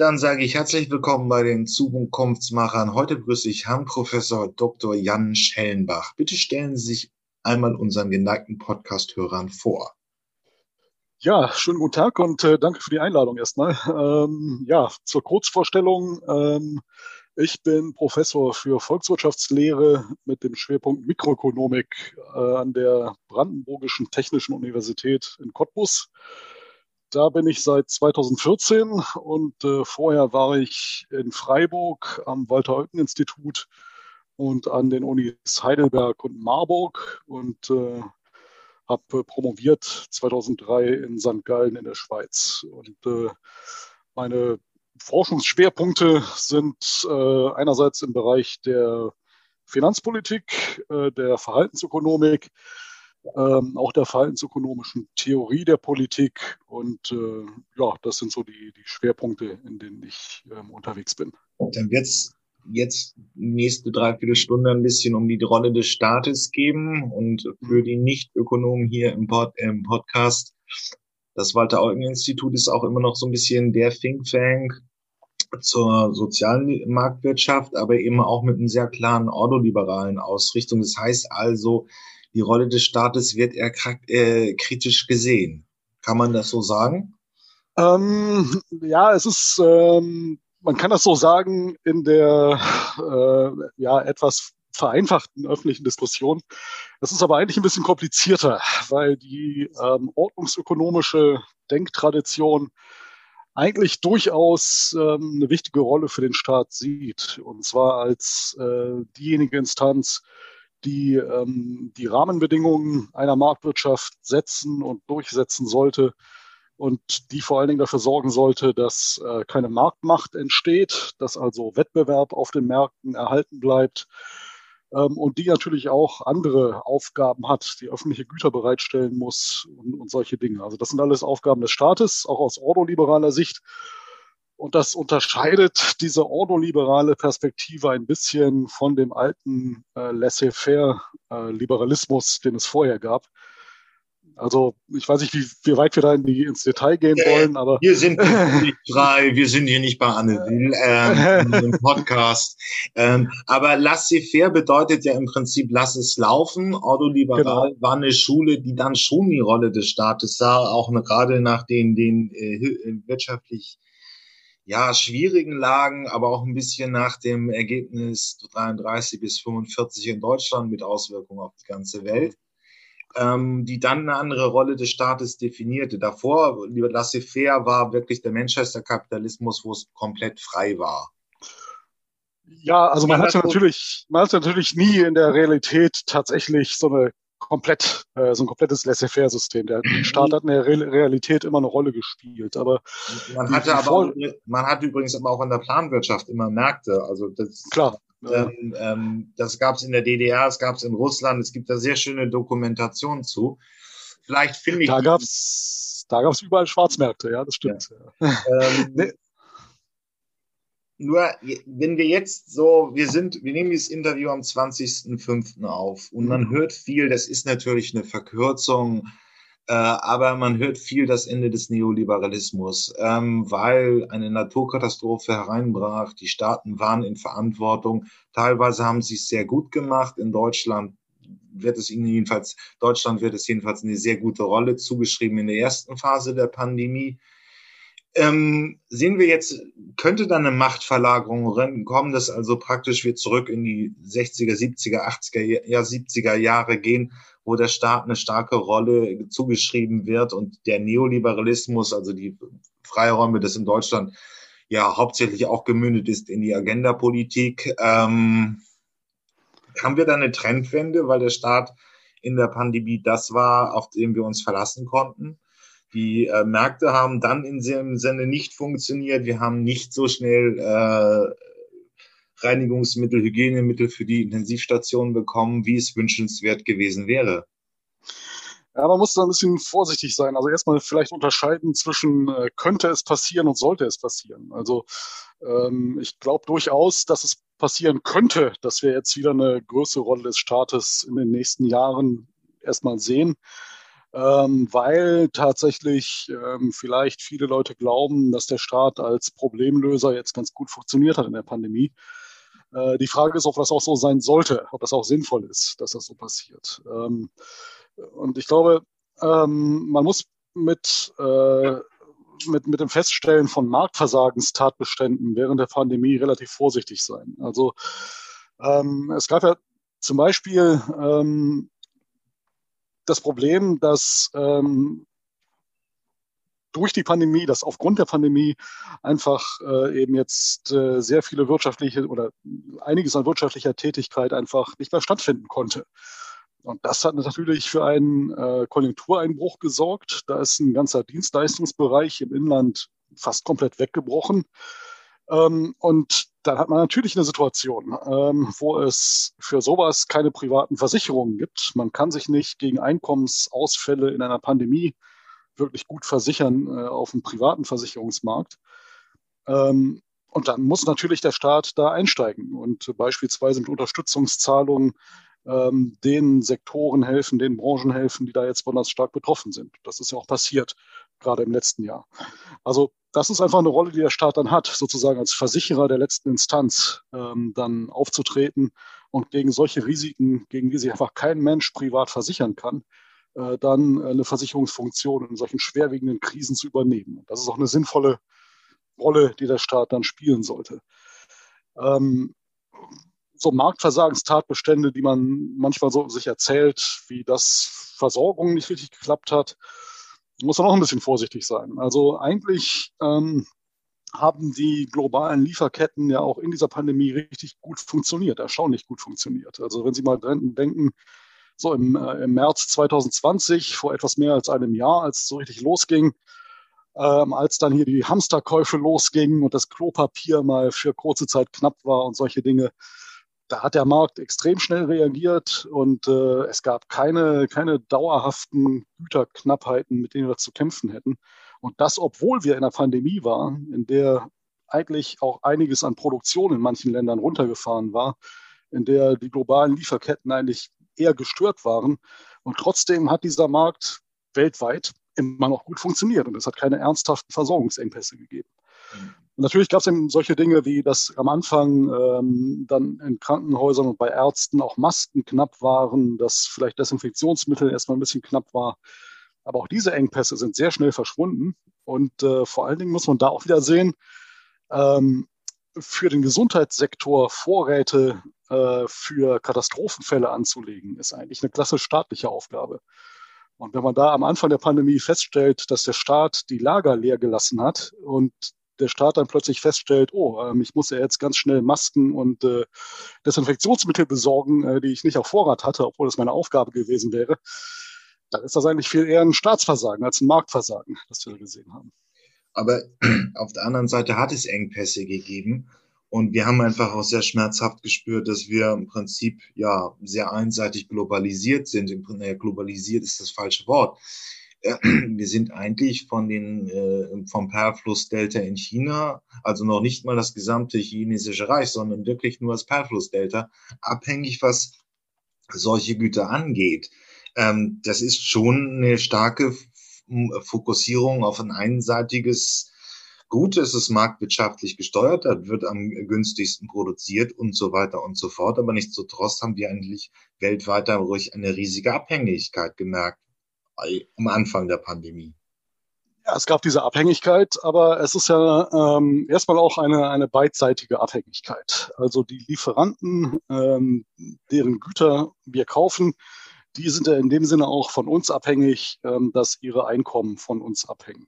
Dann sage ich herzlich willkommen bei den Zukunftsmachern. Heute begrüße ich Herrn Professor Dr. Jan Schellenbach. Bitte stellen Sie sich einmal unseren geneigten Podcast-Hörern vor. Ja, schönen guten Tag und äh, danke für die Einladung erstmal. Ähm, ja, zur Kurzvorstellung. Ähm, ich bin Professor für Volkswirtschaftslehre mit dem Schwerpunkt Mikroökonomik äh, an der Brandenburgischen Technischen Universität in Cottbus. Da bin ich seit 2014 und äh, vorher war ich in Freiburg am Walter-Eucken-Institut und an den Unis Heidelberg und Marburg und äh, habe promoviert 2003 in St. Gallen in der Schweiz. Und äh, meine Forschungsschwerpunkte sind äh, einerseits im Bereich der Finanzpolitik, äh, der Verhaltensökonomik, ähm, auch der verhaltensökonomischen Theorie der Politik. Und äh, ja, das sind so die, die Schwerpunkte, in denen ich ähm, unterwegs bin. Dann wird es jetzt nächste Dreiviertelstunde ein bisschen um die Rolle des Staates geben und für die Nicht-Ökonomen hier im, Pod, im Podcast. Das Walter-Eugen-Institut ist auch immer noch so ein bisschen der Think Tank zur sozialen Marktwirtschaft, aber eben auch mit einer sehr klaren ordoliberalen Ausrichtung. Das heißt also, die Rolle des Staates wird eher äh, kritisch gesehen. Kann man das so sagen? Ähm, ja, es ist, ähm, man kann das so sagen in der äh, ja etwas vereinfachten öffentlichen Diskussion. Das ist aber eigentlich ein bisschen komplizierter, weil die ähm, ordnungsökonomische Denktradition eigentlich durchaus ähm, eine wichtige Rolle für den Staat sieht. Und zwar als äh, diejenige Instanz, die ähm, die Rahmenbedingungen einer Marktwirtschaft setzen und durchsetzen sollte und die vor allen Dingen dafür sorgen sollte, dass äh, keine Marktmacht entsteht, dass also Wettbewerb auf den Märkten erhalten bleibt ähm, und die natürlich auch andere Aufgaben hat, die öffentliche Güter bereitstellen muss und, und solche Dinge. Also das sind alles Aufgaben des Staates, auch aus ordoliberaler Sicht. Und das unterscheidet diese ordoliberale Perspektive ein bisschen von dem alten äh, Laissez-faire-Liberalismus, äh, den es vorher gab. Also ich weiß nicht, wie, wie weit wir da in die, ins Detail gehen äh, wollen, aber wir sind nicht frei, wir sind hier nicht bei Anne Will ähm, im Podcast. Ähm, aber laissez-faire bedeutet ja im Prinzip lass es laufen. Ordoliberal genau. war eine Schule, die dann schon die Rolle des Staates sah, auch gerade nach den den äh, wirtschaftlich ja, schwierigen Lagen, aber auch ein bisschen nach dem Ergebnis 33 bis 45 in Deutschland mit Auswirkungen auf die ganze Welt, ähm, die dann eine andere Rolle des Staates definierte. Davor, lieber laissez-faire, war wirklich der Manchester-Kapitalismus, wo es komplett frei war. Ja, also man hat ja natürlich, man hat natürlich nie in der Realität tatsächlich so eine komplett, äh, so ein komplettes Laissez-faire-System. Der Staat hat in der Re Realität immer eine Rolle gespielt. Aber man hatte aber auch, man hat übrigens aber auch in der Planwirtschaft immer Märkte. Also das klar. Ähm, ähm, das gab es in der DDR, es gab es in Russland. Es gibt da sehr schöne Dokumentationen zu. Vielleicht finde ich. Da gab's, da gab's überall Schwarzmärkte. Ja, das stimmt. Ja. Ähm, nee. Nur, wenn wir jetzt so, wir sind, wir nehmen dieses Interview am 20.05. auf und man mhm. hört viel, das ist natürlich eine Verkürzung, äh, aber man hört viel das Ende des Neoliberalismus, ähm, weil eine Naturkatastrophe hereinbrach, die Staaten waren in Verantwortung, teilweise haben sie es sehr gut gemacht, in Deutschland wird es ihnen jedenfalls, Deutschland wird es jedenfalls eine sehr gute Rolle zugeschrieben in der ersten Phase der Pandemie ähm, sehen wir jetzt, könnte da eine Machtverlagerung kommen, dass also praktisch wir zurück in die 60er, 70er, 80er, ja 70er Jahre gehen, wo der Staat eine starke Rolle zugeschrieben wird und der Neoliberalismus, also die Freiräume, das in Deutschland ja hauptsächlich auch gemündet ist in die Agendapolitik. Ähm, haben wir da eine Trendwende, weil der Staat in der Pandemie das war, auf den wir uns verlassen konnten? Die äh, Märkte haben dann in dem Sinne nicht funktioniert. Wir haben nicht so schnell äh, Reinigungsmittel, Hygienemittel für die Intensivstationen bekommen, wie es wünschenswert gewesen wäre. Ja, man muss da ein bisschen vorsichtig sein. Also erstmal vielleicht unterscheiden zwischen äh, könnte es passieren und sollte es passieren. Also ähm, ich glaube durchaus, dass es passieren könnte, dass wir jetzt wieder eine größere Rolle des Staates in den nächsten Jahren erstmal sehen. Ähm, weil tatsächlich ähm, vielleicht viele Leute glauben, dass der Staat als Problemlöser jetzt ganz gut funktioniert hat in der Pandemie. Äh, die Frage ist, ob das auch so sein sollte, ob das auch sinnvoll ist, dass das so passiert. Ähm, und ich glaube, ähm, man muss mit, äh, mit, mit dem Feststellen von Marktversagenstatbeständen während der Pandemie relativ vorsichtig sein. Also ähm, es gab ja zum Beispiel ähm, das Problem, dass ähm, durch die Pandemie, dass aufgrund der Pandemie einfach äh, eben jetzt äh, sehr viele wirtschaftliche oder einiges an wirtschaftlicher Tätigkeit einfach nicht mehr stattfinden konnte. Und das hat natürlich für einen äh, Konjunktureinbruch gesorgt. Da ist ein ganzer Dienstleistungsbereich im Inland fast komplett weggebrochen. Ähm, und dann hat man natürlich eine Situation, ähm, wo es für sowas keine privaten Versicherungen gibt. Man kann sich nicht gegen Einkommensausfälle in einer Pandemie wirklich gut versichern äh, auf dem privaten Versicherungsmarkt. Ähm, und dann muss natürlich der Staat da einsteigen und beispielsweise mit Unterstützungszahlungen ähm, den Sektoren helfen, den Branchen helfen, die da jetzt besonders stark betroffen sind. Das ist ja auch passiert, gerade im letzten Jahr. Also das ist einfach eine Rolle, die der Staat dann hat, sozusagen als Versicherer der letzten Instanz ähm, dann aufzutreten und gegen solche Risiken, gegen die sich einfach kein Mensch privat versichern kann, äh, dann eine Versicherungsfunktion in solchen schwerwiegenden Krisen zu übernehmen. Und das ist auch eine sinnvolle Rolle, die der Staat dann spielen sollte. Ähm, so Marktversagenstatbestände, die man manchmal so sich erzählt, wie das Versorgung nicht richtig geklappt hat, muss man auch ein bisschen vorsichtig sein. Also eigentlich ähm, haben die globalen Lieferketten ja auch in dieser Pandemie richtig gut funktioniert, erstaunlich gut funktioniert. Also wenn Sie mal denken, so im, äh, im März 2020, vor etwas mehr als einem Jahr, als es so richtig losging, ähm, als dann hier die Hamsterkäufe losgingen und das Klopapier mal für kurze Zeit knapp war und solche Dinge, da hat der Markt extrem schnell reagiert und äh, es gab keine, keine dauerhaften Güterknappheiten, mit denen wir zu kämpfen hätten. Und das, obwohl wir in einer Pandemie waren, in der eigentlich auch einiges an Produktion in manchen Ländern runtergefahren war, in der die globalen Lieferketten eigentlich eher gestört waren. Und trotzdem hat dieser Markt weltweit immer noch gut funktioniert und es hat keine ernsthaften Versorgungsengpässe gegeben. Und natürlich gab es eben solche Dinge wie, dass am Anfang ähm, dann in Krankenhäusern und bei Ärzten auch Masken knapp waren, dass vielleicht Desinfektionsmittel erstmal ein bisschen knapp war. Aber auch diese Engpässe sind sehr schnell verschwunden. Und äh, vor allen Dingen muss man da auch wieder sehen, ähm, für den Gesundheitssektor Vorräte äh, für Katastrophenfälle anzulegen, ist eigentlich eine klasse staatliche Aufgabe. Und wenn man da am Anfang der Pandemie feststellt, dass der Staat die Lager leer gelassen hat und der Staat dann plötzlich feststellt, oh, ähm, ich muss ja jetzt ganz schnell Masken und äh, Desinfektionsmittel besorgen, äh, die ich nicht auf Vorrat hatte, obwohl das meine Aufgabe gewesen wäre, dann ist das eigentlich viel eher ein Staatsversagen als ein Marktversagen, das wir gesehen haben. Aber auf der anderen Seite hat es Engpässe gegeben. Und wir haben einfach auch sehr schmerzhaft gespürt, dass wir im Prinzip ja sehr einseitig globalisiert sind. Naja, globalisiert ist das falsche Wort. Wir sind eigentlich von den, äh, vom Perflussdelta in China, also noch nicht mal das gesamte chinesische Reich, sondern wirklich nur das Perflussdelta, abhängig, was solche Güter angeht. Ähm, das ist schon eine starke Fokussierung auf ein einseitiges Gut, es ist marktwirtschaftlich gesteuert, da wird am günstigsten produziert und so weiter und so fort. Aber nichtsdestotrotz haben wir eigentlich weltweit dadurch eine riesige Abhängigkeit gemerkt am Anfang der Pandemie. Ja, es gab diese Abhängigkeit, aber es ist ja ähm, erstmal auch eine, eine beidseitige Abhängigkeit. Also die Lieferanten, ähm, deren Güter wir kaufen, die sind ja in dem Sinne auch von uns abhängig, ähm, dass ihre Einkommen von uns abhängen.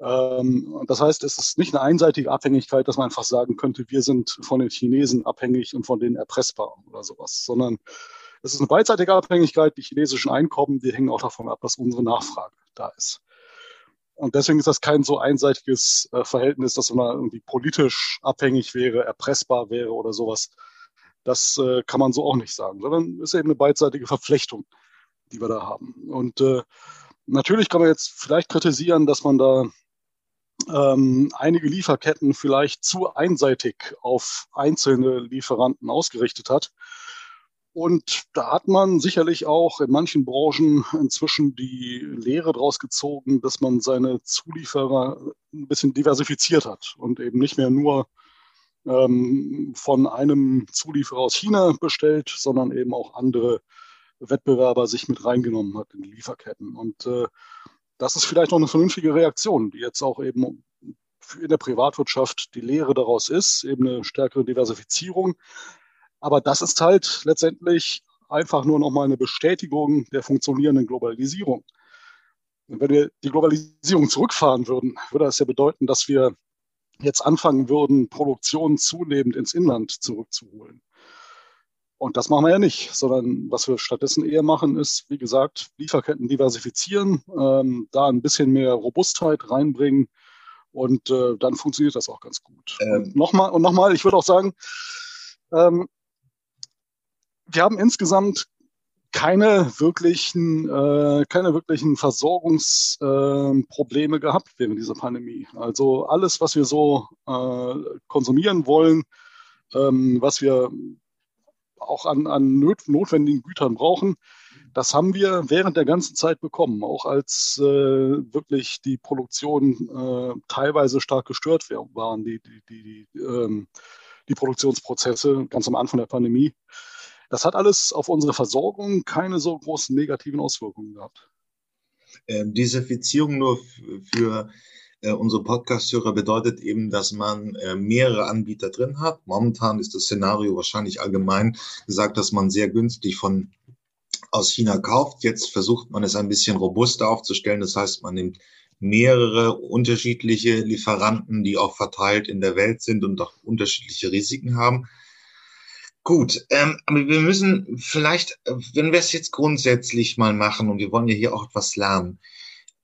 Ähm, das heißt, es ist nicht eine einseitige Abhängigkeit, dass man einfach sagen könnte, wir sind von den Chinesen abhängig und von denen erpressbar oder sowas, sondern es ist eine beidseitige Abhängigkeit. Die chinesischen Einkommen, die hängen auch davon ab, dass unsere Nachfrage da ist. Und deswegen ist das kein so einseitiges äh, Verhältnis, dass man irgendwie politisch abhängig wäre, erpressbar wäre oder sowas. Das äh, kann man so auch nicht sagen, sondern es ist eben eine beidseitige Verflechtung, die wir da haben. Und äh, natürlich kann man jetzt vielleicht kritisieren, dass man da ähm, einige Lieferketten vielleicht zu einseitig auf einzelne Lieferanten ausgerichtet hat Und da hat man sicherlich auch in manchen Branchen inzwischen die Lehre daraus gezogen, dass man seine Zulieferer ein bisschen diversifiziert hat und eben nicht mehr nur ähm, von einem Zulieferer aus China bestellt, sondern eben auch andere Wettbewerber sich mit reingenommen hat in die Lieferketten. Und äh, das ist vielleicht noch eine vernünftige Reaktion, die jetzt auch eben in der Privatwirtschaft die Lehre daraus ist, eben eine stärkere Diversifizierung. Aber das ist halt letztendlich einfach nur nochmal eine Bestätigung der funktionierenden Globalisierung. Und wenn wir die Globalisierung zurückfahren würden, würde das ja bedeuten, dass wir jetzt anfangen würden, Produktion zunehmend ins Inland zurückzuholen. Und das machen wir ja nicht, sondern was wir stattdessen eher machen, ist, wie gesagt, Lieferketten diversifizieren, ähm, da ein bisschen mehr Robustheit reinbringen und äh, dann funktioniert das auch ganz gut. Ähm. Und nochmal, und nochmal, ich würde auch sagen, ähm, wir haben insgesamt keine wirklichen, äh, keine wirklichen Versorgungsprobleme äh, gehabt während dieser Pandemie. Also alles, was wir so äh, konsumieren wollen, ähm, was wir auch an, an notwendigen Gütern brauchen, das haben wir während der ganzen Zeit bekommen, auch als äh, wirklich die Produktion äh, teilweise stark gestört waren, die, die, die, die, ähm, die Produktionsprozesse ganz am Anfang der Pandemie. Das hat alles auf unsere Versorgung keine so großen negativen Auswirkungen gehabt. Ähm, Fizierung nur für äh, unsere Podcast-Hörer bedeutet eben, dass man äh, mehrere Anbieter drin hat. Momentan ist das Szenario wahrscheinlich allgemein gesagt, dass man sehr günstig von aus China kauft. Jetzt versucht man es ein bisschen robuster aufzustellen. Das heißt, man nimmt mehrere unterschiedliche Lieferanten, die auch verteilt in der Welt sind und auch unterschiedliche Risiken haben. Gut, ähm, aber wir müssen vielleicht, äh, wenn wir es jetzt grundsätzlich mal machen und wir wollen ja hier auch etwas lernen,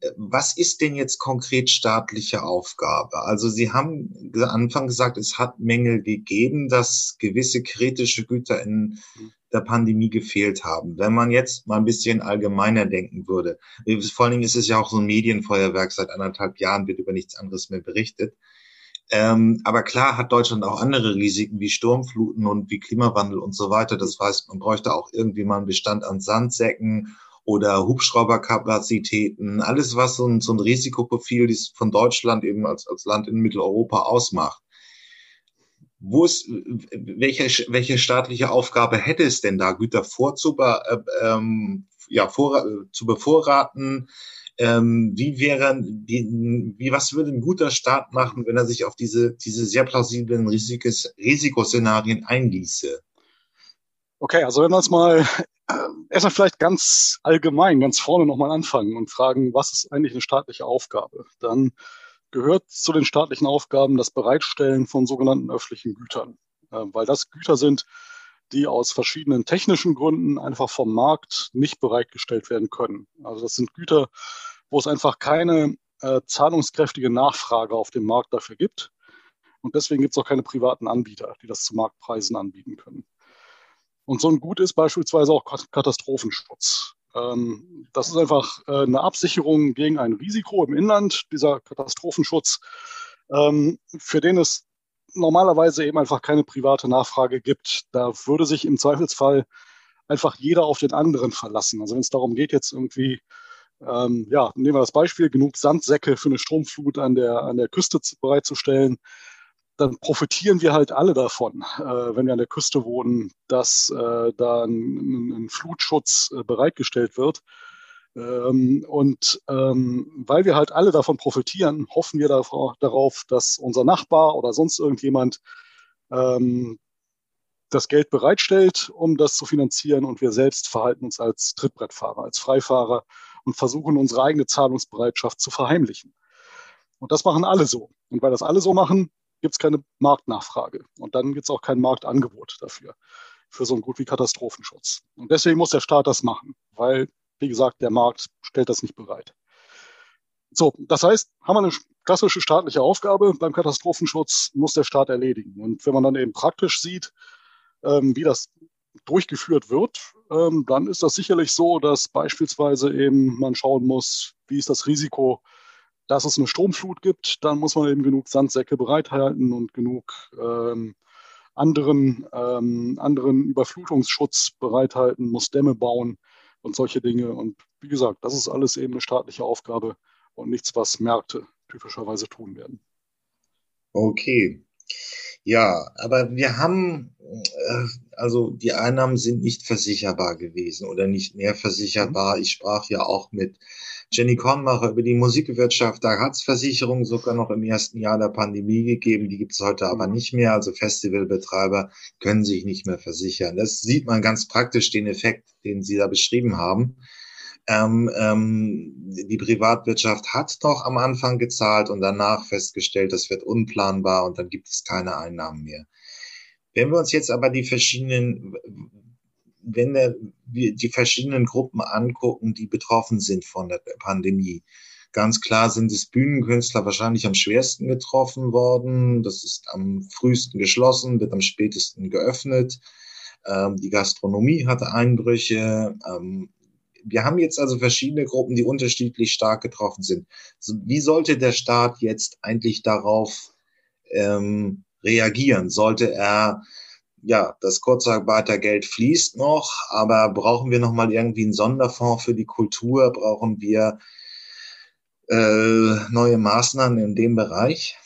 äh, was ist denn jetzt konkret staatliche Aufgabe? Also Sie haben am Anfang gesagt, es hat Mängel gegeben, dass gewisse kritische Güter in der Pandemie gefehlt haben. Wenn man jetzt mal ein bisschen allgemeiner denken würde, vor allen Dingen ist es ja auch so ein Medienfeuerwerk, seit anderthalb Jahren wird über nichts anderes mehr berichtet. Ähm, aber klar hat Deutschland auch andere Risiken wie Sturmfluten und wie Klimawandel und so weiter. Das heißt, man bräuchte auch irgendwie mal einen Bestand an Sandsäcken oder Hubschrauberkapazitäten, alles was so ein, so ein Risikoprofil von Deutschland eben als, als Land in Mitteleuropa ausmacht. Wo ist, welche, welche staatliche Aufgabe hätte es denn da, Güter vorzuber, äh, ähm, ja, vor, zu bevorraten, ähm, wie wäre die, wie, was würde ein guter Staat machen, wenn er sich auf diese, diese sehr plausiblen Risikos, Risikoszenarien einließe? Okay, also wenn wir uns mal äh, erstmal vielleicht ganz allgemein, ganz vorne nochmal anfangen und fragen, was ist eigentlich eine staatliche Aufgabe? Dann gehört zu den staatlichen Aufgaben das Bereitstellen von sogenannten öffentlichen Gütern, äh, weil das Güter sind, die aus verschiedenen technischen Gründen einfach vom Markt nicht bereitgestellt werden können. Also das sind Güter, wo es einfach keine äh, zahlungskräftige Nachfrage auf dem Markt dafür gibt. Und deswegen gibt es auch keine privaten Anbieter, die das zu Marktpreisen anbieten können. Und so ein Gut ist beispielsweise auch Katastrophenschutz. Ähm, das ist einfach äh, eine Absicherung gegen ein Risiko im Inland, dieser Katastrophenschutz, ähm, für den es normalerweise eben einfach keine private Nachfrage gibt. Da würde sich im Zweifelsfall einfach jeder auf den anderen verlassen. Also wenn es darum geht, jetzt irgendwie, ähm, ja, nehmen wir das Beispiel, genug Sandsäcke für eine Stromflut an der, an der Küste bereitzustellen, dann profitieren wir halt alle davon, äh, wenn wir an der Küste wohnen, dass äh, da ein, ein Flutschutz äh, bereitgestellt wird. Ähm, und ähm, weil wir halt alle davon profitieren, hoffen wir darauf, dass unser Nachbar oder sonst irgendjemand ähm, das Geld bereitstellt, um das zu finanzieren. Und wir selbst verhalten uns als Trittbrettfahrer, als Freifahrer und versuchen unsere eigene Zahlungsbereitschaft zu verheimlichen. Und das machen alle so. Und weil das alle so machen, gibt es keine Marktnachfrage. Und dann gibt es auch kein Marktangebot dafür, für so ein Gut wie Katastrophenschutz. Und deswegen muss der Staat das machen, weil wie gesagt, der Markt stellt das nicht bereit. So, das heißt, haben wir eine klassische staatliche Aufgabe beim Katastrophenschutz, muss der Staat erledigen. Und wenn man dann eben praktisch sieht, ähm, wie das durchgeführt wird, ähm, dann ist das sicherlich so, dass beispielsweise eben man schauen muss, wie ist das Risiko, dass es eine Stromflut gibt. Dann muss man eben genug Sandsäcke bereithalten und genug ähm, anderen, ähm, anderen Überflutungsschutz bereithalten, muss Dämme bauen und solche Dinge. Und wie gesagt, das ist alles eben eine staatliche Aufgabe und nichts, was Märkte typischerweise tun werden. Okay. Ja, aber wir haben, äh, also die Einnahmen sind nicht versicherbar gewesen oder nicht mehr versicherbar. Ich sprach ja auch mit Jenny Kornmacher über die Musikwirtschaft. Da hat es Versicherungen sogar noch im ersten Jahr der Pandemie gegeben. Die gibt es heute aber nicht mehr. Also Festivalbetreiber können sich nicht mehr versichern. Das sieht man ganz praktisch den Effekt, den Sie da beschrieben haben. Ähm, ähm, die Privatwirtschaft hat doch am Anfang gezahlt und danach festgestellt, das wird unplanbar und dann gibt es keine Einnahmen mehr. Wenn wir uns jetzt aber die verschiedenen, wenn wir die verschiedenen Gruppen angucken, die betroffen sind von der Pandemie, ganz klar sind es Bühnenkünstler wahrscheinlich am schwersten getroffen worden. Das ist am frühesten geschlossen, wird am spätesten geöffnet. Ähm, die Gastronomie hatte Einbrüche. Ähm, wir haben jetzt also verschiedene Gruppen, die unterschiedlich stark getroffen sind. Wie sollte der Staat jetzt eigentlich darauf ähm, reagieren? Sollte er, ja, das Kurzarbeitergeld fließt noch, aber brauchen wir nochmal irgendwie einen Sonderfonds für die Kultur? Brauchen wir äh, neue Maßnahmen in dem Bereich?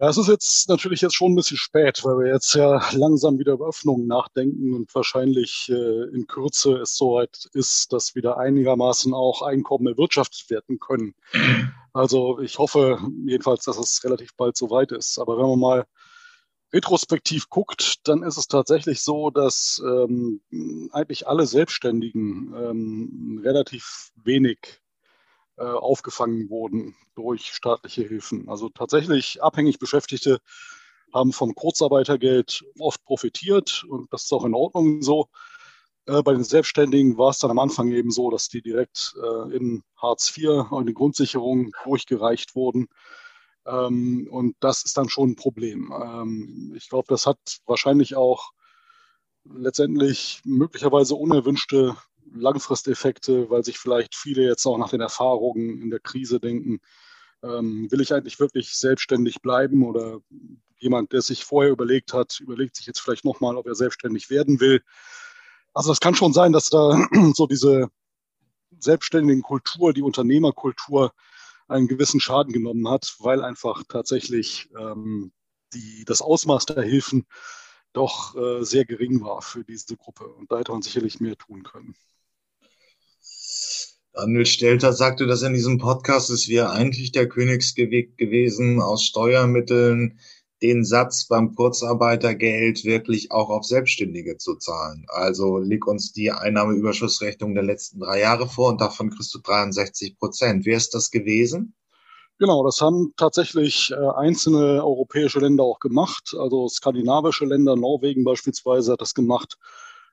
Ja, es ist jetzt natürlich jetzt schon ein bisschen spät, weil wir jetzt ja langsam wieder über Öffnungen nachdenken und wahrscheinlich äh, in Kürze es soweit ist, dass wieder einigermaßen auch Einkommen erwirtschaftet werden können. Also ich hoffe jedenfalls, dass es relativ bald soweit ist. Aber wenn man mal retrospektiv guckt, dann ist es tatsächlich so, dass ähm, eigentlich alle Selbstständigen ähm, relativ wenig äh, aufgefangen wurden durch staatliche Hilfen. Also tatsächlich abhängig Beschäftigte haben vom Kurzarbeitergeld oft profitiert und das ist auch in Ordnung so. Äh, bei den Selbstständigen war es dann am Anfang eben so, dass die direkt äh, in Hartz IV und in Grundsicherung durchgereicht wurden. Ähm, und das ist dann schon ein Problem. Ähm, ich glaube, das hat wahrscheinlich auch letztendlich möglicherweise unerwünschte Langfristeffekte, weil sich vielleicht viele jetzt auch nach den Erfahrungen in der Krise denken, ähm, will ich eigentlich wirklich selbstständig bleiben oder jemand, der sich vorher überlegt hat, überlegt sich jetzt vielleicht nochmal, ob er selbstständig werden will. Also das kann schon sein, dass da so diese selbstständigen Kultur, die Unternehmerkultur einen gewissen Schaden genommen hat, weil einfach tatsächlich ähm, die, das Ausmaß der Hilfen doch äh, sehr gering war für diese Gruppe. Und da hätte man sicherlich mehr tun können. Daniel Stelter sagte das in diesem Podcast, es wäre eigentlich der Königsgeweg gewesen, aus Steuermitteln den Satz beim Kurzarbeitergeld wirklich auch auf Selbstständige zu zahlen. Also leg uns die Einnahmeüberschussrechnung der letzten drei Jahre vor und davon kriegst du 63 Prozent. Wer ist das gewesen? Genau, das haben tatsächlich äh, einzelne europäische Länder auch gemacht. Also skandinavische Länder, Norwegen beispielsweise hat das gemacht,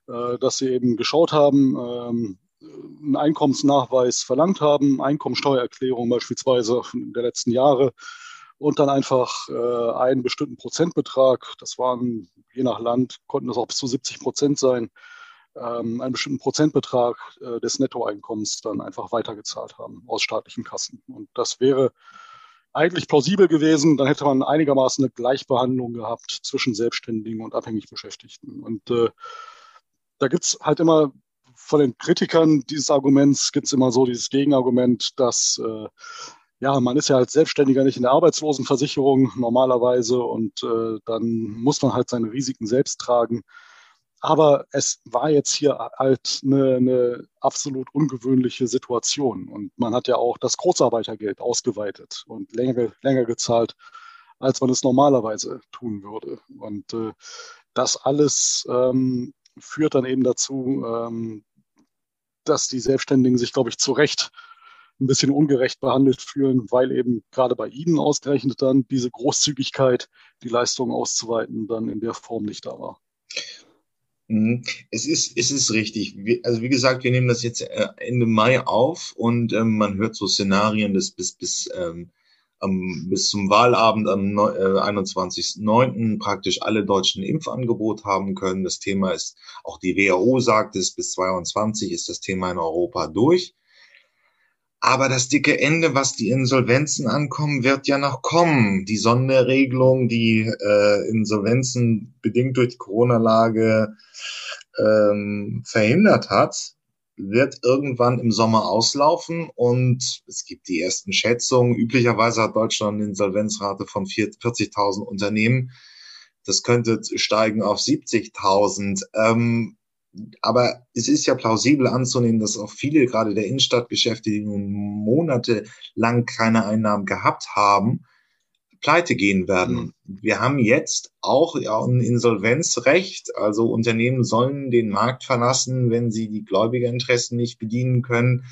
äh, dass sie eben geschaut haben, ähm, einen Einkommensnachweis verlangt haben, Einkommensteuererklärung beispielsweise der letzten Jahre und dann einfach äh, einen bestimmten Prozentbetrag, das waren je nach Land, konnten das auch bis zu 70 Prozent sein, ähm, einen bestimmten Prozentbetrag äh, des Nettoeinkommens dann einfach weitergezahlt haben aus staatlichen Kassen. Und das wäre eigentlich plausibel gewesen, dann hätte man einigermaßen eine Gleichbehandlung gehabt zwischen Selbstständigen und abhängig Beschäftigten. Und äh, da gibt's halt immer von den Kritikern dieses Arguments gibt es immer so dieses Gegenargument, dass äh, ja, man ist ja als Selbstständiger nicht in der Arbeitslosenversicherung normalerweise und äh, dann muss man halt seine Risiken selbst tragen. Aber es war jetzt hier halt eine, eine absolut ungewöhnliche Situation. Und man hat ja auch das Kurzarbeitergeld ausgeweitet und länger, länger gezahlt, als man es normalerweise tun würde. Und äh, das alles ähm, führt dann eben dazu, ähm, dass die Selbstständigen sich, glaube ich, zu Recht ein bisschen ungerecht behandelt fühlen, weil eben gerade bei ihnen ausgerechnet dann diese Großzügigkeit, die Leistungen auszuweiten, dann in der Form nicht da war. Mhm. Es ist, es ist richtig. Also wie gesagt, wir nehmen das jetzt äh, Ende Mai auf und ähm, man hört so Szenarien, dass bis, bis ähm, am, bis zum Wahlabend am äh, 21.09. praktisch alle Deutschen Impfangebot haben können. Das Thema ist, auch die WHO sagt es, bis 22 ist das Thema in Europa durch. Aber das dicke Ende, was die Insolvenzen ankommen, wird ja noch kommen. Die Sonderregelung, die äh, Insolvenzen bedingt durch die Corona-Lage ähm, verhindert hat, wird irgendwann im Sommer auslaufen und es gibt die ersten Schätzungen. Üblicherweise hat Deutschland eine Insolvenzrate von 40.000 Unternehmen. Das könnte steigen auf 70.000. Ähm, aber es ist ja plausibel anzunehmen, dass auch viele gerade der Innenstadtgeschäfte, die nun monatelang keine Einnahmen gehabt haben, pleite gehen werden. Mhm. Wir haben jetzt auch ein Insolvenzrecht, also Unternehmen sollen den Markt verlassen, wenn sie die Gläubigerinteressen nicht bedienen können.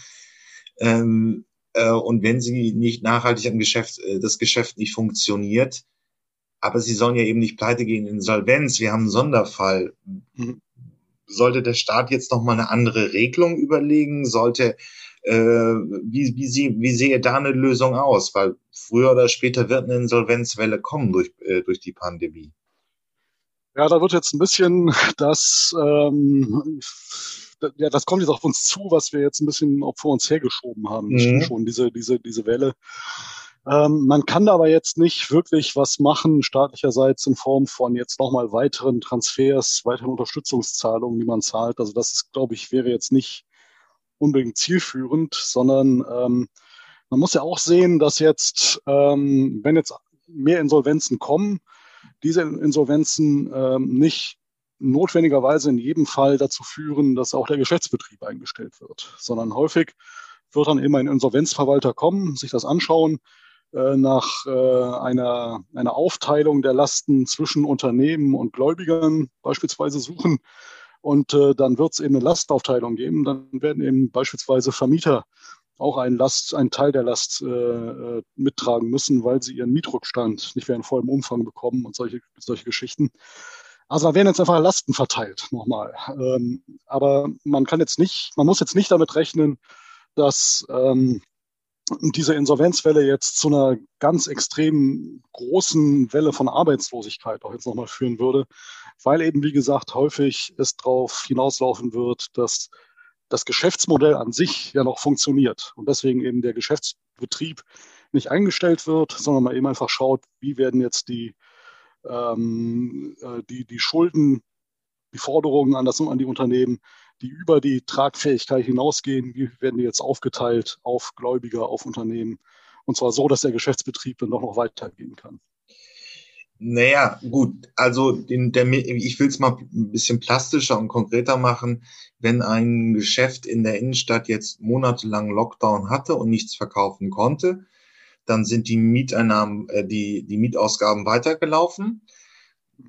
Ähm, äh, und wenn sie nicht nachhaltig am Geschäft, äh, das Geschäft nicht funktioniert. Aber sie sollen ja eben nicht pleite gehen, Insolvenz. Wir haben einen Sonderfall. Mhm sollte der Staat jetzt noch mal eine andere Regelung überlegen? Sollte wie, wie, sie, wie sehe da eine Lösung aus? Weil früher oder später wird eine Insolvenzwelle kommen durch, äh, durch die Pandemie. Ja, da wird jetzt ein bisschen das, ähm, ja, das kommt jetzt auf uns zu, was wir jetzt ein bisschen auch vor uns hergeschoben haben. Mhm. Schon diese, diese, diese Welle. Ähm, man kann aber jetzt nicht wirklich was machen, staatlicherseits in Form von jetzt nochmal weiteren Transfers, weiteren Unterstützungszahlungen, die man zahlt. Also das ist, glaube ich, wäre jetzt nicht unbedingt zielführend, sondern ähm, man muss ja auch sehen, dass jetzt, ähm, wenn jetzt mehr Insolvenzen kommen, diese Insolvenzen ähm, nicht notwendigerweise in jedem Fall dazu führen, dass auch der Geschäftsbetrieb eingestellt wird, sondern häufig wird dann immer ein Insolvenzverwalter kommen, sich das anschauen, äh, nach äh, einer, einer Aufteilung der Lasten zwischen Unternehmen und Gläubigern beispielsweise suchen. Und äh, dann wird es eben eine Lastaufteilung geben. Dann werden eben beispielsweise Vermieter auch einen, Last, einen Teil der Last äh, äh, mittragen müssen, weil sie ihren Mietrückstand nicht mehr in vollem Umfang bekommen und solche, solche Geschichten. Also da werden jetzt einfach Lasten verteilt, nochmal. Ähm, aber man kann jetzt nicht, man muss jetzt nicht damit rechnen, dass ähm, diese Insolvenzwelle jetzt zu einer ganz extrem großen Welle von Arbeitslosigkeit auch jetzt nochmal führen würde, weil eben, wie gesagt, häufig es darauf hinauslaufen wird, dass das Geschäftsmodell an sich ja noch funktioniert und deswegen eben der Geschäftsbetrieb nicht eingestellt wird, sondern man eben einfach schaut, wie werden jetzt die, ähm, äh, die, die Schulden, die Forderungen an, das, an die Unternehmen die über die Tragfähigkeit hinausgehen, wie werden die jetzt aufgeteilt auf Gläubiger, auf Unternehmen. Und zwar so, dass der Geschäftsbetrieb dann doch noch weitergehen kann. Naja, gut, also den, der, ich will es mal ein bisschen plastischer und konkreter machen. Wenn ein Geschäft in der Innenstadt jetzt monatelang Lockdown hatte und nichts verkaufen konnte, dann sind die Mieteinnahmen, äh, die, die Mietausgaben weitergelaufen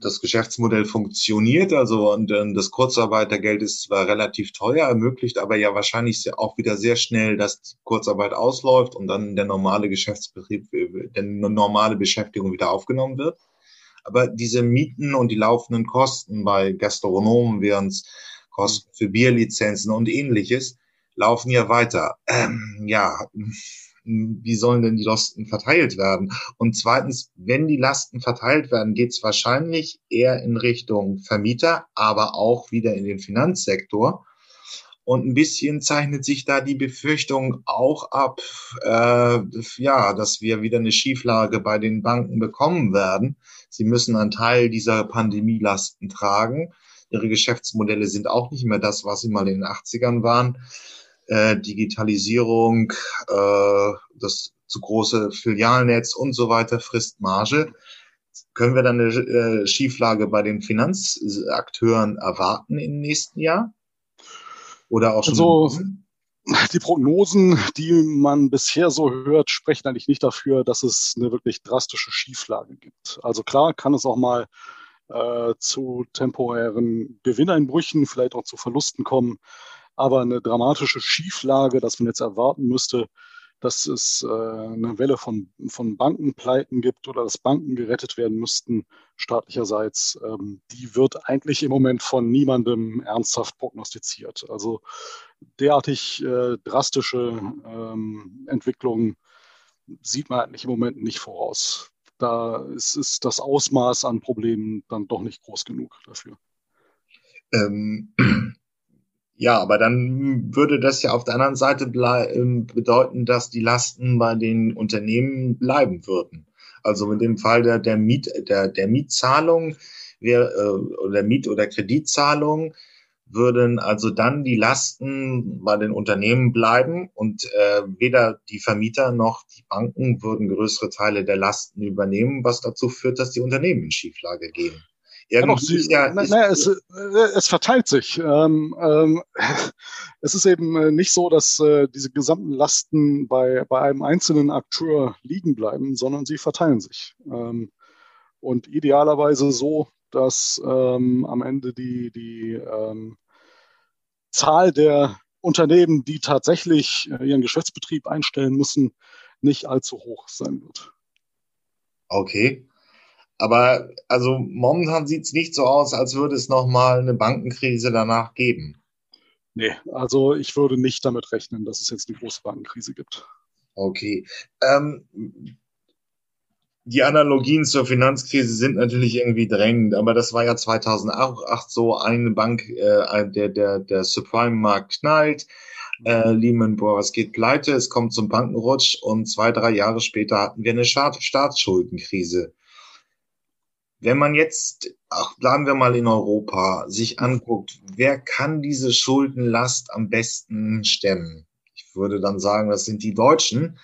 das Geschäftsmodell funktioniert. Also und äh, das Kurzarbeitergeld ist zwar relativ teuer, ermöglicht aber ja wahrscheinlich auch wieder sehr schnell, dass die Kurzarbeit ausläuft und dann der normale Geschäftsbetrieb, äh, der normale Beschäftigung wieder aufgenommen wird. Aber diese Mieten und die laufenden Kosten bei Gastronomen, während Kosten für Bierlizenzen und ähnliches, laufen ja weiter. Ähm, ja, wie sollen denn die Lasten verteilt werden? Und zweitens, wenn die Lasten verteilt werden, geht es wahrscheinlich eher in Richtung Vermieter, aber auch wieder in den Finanzsektor. Und ein bisschen zeichnet sich da die Befürchtung auch ab, äh, ja, dass wir wieder eine Schieflage bei den Banken bekommen werden. Sie müssen einen Teil dieser Pandemielasten tragen. Ihre Geschäftsmodelle sind auch nicht mehr das, was sie mal in den 80ern waren äh, Digitalisierung, äh, das zu große Filialnetz und so weiter frisst Marge. Können wir dann eine äh, Schieflage bei den Finanzakteuren erwarten im nächsten Jahr? Oder auch schon? Also, die Prognosen, die man bisher so hört, sprechen eigentlich nicht dafür, dass es eine wirklich drastische Schieflage gibt. Also klar kann es auch mal äh, zu temporären Gewinneinbrüchen, vielleicht auch zu Verlusten kommen. Aber eine dramatische Schieflage, dass man jetzt erwarten müsste, dass es äh, eine Welle von, von Bankenpleiten gibt oder dass Banken gerettet werden müssten, staatlicherseits, ähm, die wird eigentlich im Moment von niemandem ernsthaft prognostiziert. Also derartig äh, drastische ähm, Entwicklungen sieht man eigentlich im Moment nicht voraus. Da ist, ist das Ausmaß an Problemen dann doch nicht groß genug dafür. Ähm, Ja, aber dann würde das ja auf der anderen Seite ähm, bedeuten, dass die Lasten bei den Unternehmen bleiben würden. Also in dem Fall der, der, Miet, der, der Mietzahlung wär, äh, oder Miet- oder Kreditzahlung würden also dann die Lasten bei den Unternehmen bleiben und äh, weder die Vermieter noch die Banken würden größere Teile der Lasten übernehmen, was dazu führt, dass die Unternehmen in Schieflage gehen. Irgendwie ja, na, naja, es, äh, es verteilt sich. Ähm, ähm, es ist eben äh, nicht so, dass äh, diese gesamten Lasten bei, bei einem einzelnen Akteur liegen bleiben, sondern sie verteilen sich. Ähm, und idealerweise so, dass ähm, am Ende die, die ähm, Zahl der Unternehmen, die tatsächlich äh, ihren Geschäftsbetrieb einstellen müssen, nicht allzu hoch sein wird. Okay. Aber also momentan sieht es nicht so aus, als würde es nochmal eine Bankenkrise danach geben. Nee, also ich würde nicht damit rechnen, dass es jetzt eine große Bankenkrise gibt. Okay. Ähm, die Analogien zur Finanzkrise sind natürlich irgendwie drängend, aber das war ja 2008 so eine Bank, äh, der, der, der Subprime-Markt knallt, äh, Lehman Brothers geht pleite, es kommt zum Bankenrutsch und zwei, drei Jahre später hatten wir eine Staatsschuldenkrise. Wenn man jetzt, ach, bleiben wir mal in Europa, sich anguckt, wer kann diese Schuldenlast am besten stemmen? Ich würde dann sagen, das sind die Deutschen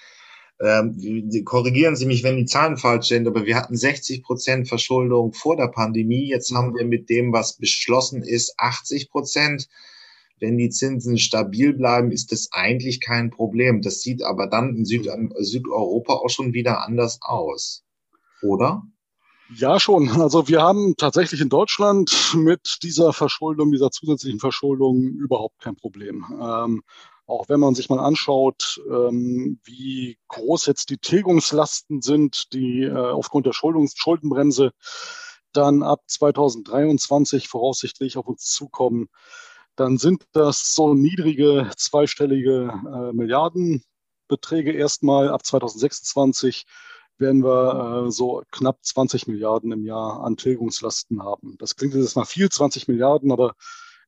ähm, korrigieren Sie mich, wenn die Zahlen falsch sind, aber wir hatten 60 Prozent Verschuldung vor der Pandemie. Jetzt haben wir mit dem, was beschlossen ist, 80 Prozent. Wenn die Zinsen stabil bleiben, ist das eigentlich kein Problem. Das sieht aber dann in Süd Südeuropa auch schon wieder anders aus. Oder? Ja, schon. Also wir haben tatsächlich in Deutschland mit dieser Verschuldung, dieser zusätzlichen Verschuldung überhaupt kein Problem. Ähm, auch wenn man sich mal anschaut, ähm, wie groß jetzt die Tilgungslasten sind, die äh, aufgrund der Schuldungs Schuldenbremse dann ab 2023 voraussichtlich auf uns zukommen, dann sind das so niedrige zweistellige äh, Milliardenbeträge erstmal. Ab 2026 werden wir äh, so knapp 20 Milliarden im Jahr an Tilgungslasten haben. Das klingt jetzt mal viel, 20 Milliarden, aber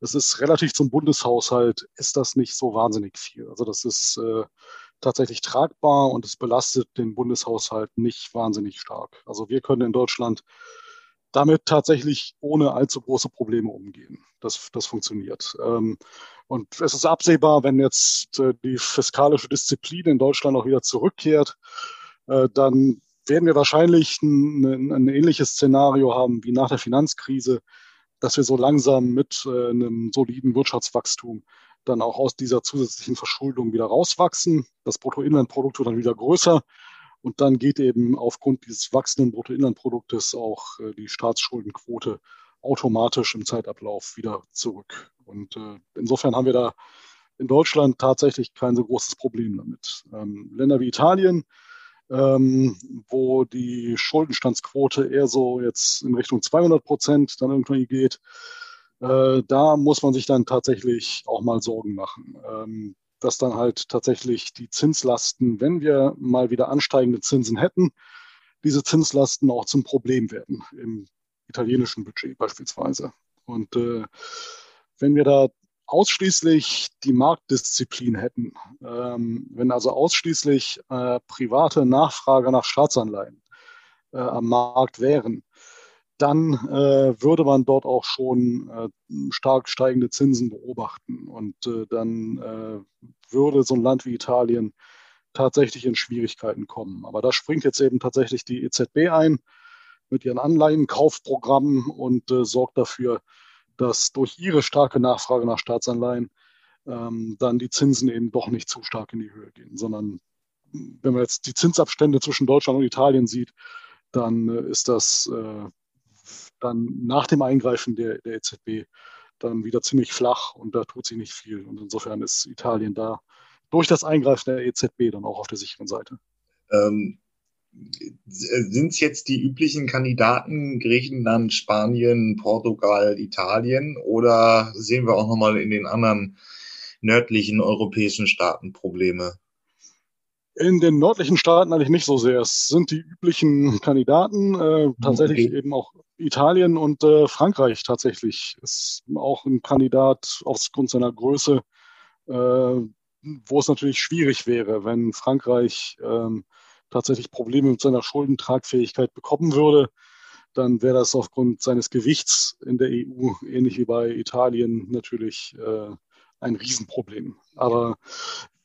das ist relativ zum Bundeshaushalt, ist das nicht so wahnsinnig viel. Also das ist äh, tatsächlich tragbar und es belastet den Bundeshaushalt nicht wahnsinnig stark. Also wir können in Deutschland damit tatsächlich ohne allzu große Probleme umgehen. Das, das funktioniert. Ähm, und es ist absehbar, wenn jetzt äh, die fiskalische Disziplin in Deutschland auch wieder zurückkehrt, dann werden wir wahrscheinlich ein, ein, ähnliches Szenario haben wie nach der Finanzkrise, dass wir so langsam mit äh, einem soliden Wirtschaftswachstum dann auch aus dieser zusätzlichen Verschuldung wieder rauswachsen. Das Bruttoinlandprodukt wird dann wieder größer. Und dann geht eben aufgrund dieses wachsenden Bruttoinlandproduktes auch äh, die Staatsschuldenquote automatisch im Zeitablauf wieder zurück. Und äh, insofern haben wir da in Deutschland tatsächlich kein so großes Problem damit. Ähm, Länder wie Italien ähm, wo die Schuldenstandsquote eher so jetzt in Richtung 200 Prozent dann irgendwie geht. Äh, da muss man sich dann tatsächlich auch mal Sorgen machen, ähm, dass dann halt tatsächlich die Zinslasten, wenn wir mal wieder ansteigende Zinsen hätten, diese Zinslasten auch zum Problem werden im italienischen Budget beispielsweise. Und äh, wenn wir da ausschließlich die Marktdisziplin hätten, ähm, wenn also ausschließlich äh, private Nachfrage nach Staatsanleihen äh, am Markt wären, dann äh, würde man dort auch schon äh, stark steigende Zinsen beobachten. Und äh, dann äh, würde so ein Land wie Italien tatsächlich in Schwierigkeiten kommen. Aber da springt jetzt eben tatsächlich die EZB ein mit ihren Anleihenkaufprogrammen und sorgt dafür, dass durch ihre starke Nachfrage nach Staatsanleihen ähm, dann die Zinsen eben doch nicht zu stark in die Höhe gehen, sondern wenn man jetzt die Zinsabstände zwischen Deutschland und Italien sieht, dann äh, ist das äh, dann nach dem Eingreifen der, der EZB dann wieder ziemlich flach und da tut sich nicht viel. Und insofern ist Italien da durch das Eingreifen der EZB dann auch auf der sicheren Seite. Ähm, sind es jetzt die üblichen Kandidaten Griechenland, Spanien, Portugal, Italien oder sehen wir auch nochmal in den anderen nördlichen europäischen Staaten Probleme? In den nördlichen Staaten eigentlich nicht so sehr. Es sind die üblichen Kandidaten, äh, tatsächlich okay. eben auch Italien und äh, Frankreich tatsächlich ist auch ein Kandidat aufgrund seiner Größe, äh, wo es natürlich schwierig wäre, wenn Frankreich ähm, tatsächlich Probleme mit seiner Schuldentragfähigkeit bekommen würde, dann wäre das aufgrund seines Gewichts in der EU, ähnlich wie bei Italien, natürlich äh, ein Riesenproblem. Aber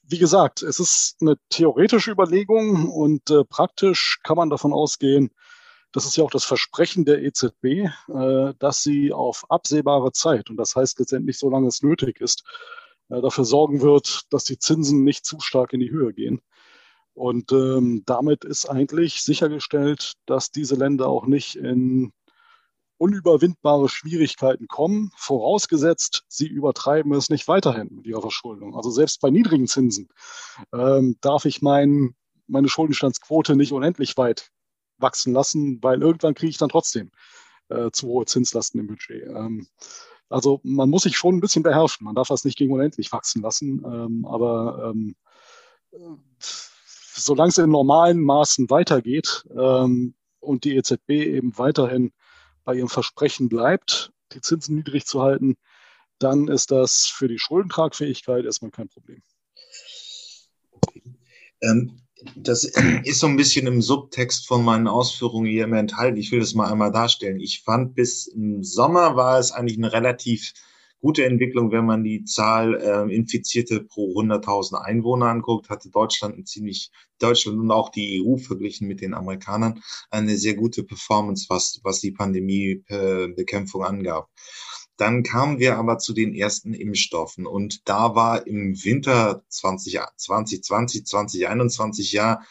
wie gesagt, es ist eine theoretische Überlegung und äh, praktisch kann man davon ausgehen, das ist ja auch das Versprechen der EZB, äh, dass sie auf absehbare Zeit, und das heißt letztendlich, solange es nötig ist, äh, dafür sorgen wird, dass die Zinsen nicht zu stark in die Höhe gehen. Und ähm, damit ist eigentlich sichergestellt, dass diese Länder auch nicht in unüberwindbare Schwierigkeiten kommen, vorausgesetzt, sie übertreiben es nicht weiterhin mit ihrer Verschuldung. Also selbst bei niedrigen Zinsen ähm, darf ich mein, meine Schuldenstandsquote nicht unendlich weit wachsen lassen, weil irgendwann kriege ich dann trotzdem äh, zu hohe Zinslasten im Budget. Ähm, also man muss sich schon ein bisschen beherrschen. Man darf das nicht gegen unendlich wachsen lassen, ähm, aber ähm, solange es in normalen Maßen weitergeht ähm, und die EZB eben weiterhin bei ihrem Versprechen bleibt, die Zinsen niedrig zu halten, dann ist das für die Schuldentragfähigkeit erstmal kein Problem. Ähm, das ist so ein bisschen im Subtext von meinen Ausführungen hier immer enthalten. Ich will das mal einmal darstellen. Ich fand, bis im Sommer war es eigentlich eine relativ gute Entwicklung, wenn man die Zahl äh, Infizierte pro 100.000 Einwohner anguckt, hatte Deutschland ein ziemlich, Deutschland und auch die EU verglichen mit den Amerikanern eine sehr gute Performance, was, was die Pandemiebekämpfung äh, angab. Dann kamen wir aber zu den ersten Impfstoffen und da war im Winter 2020, 2020, 2021 ja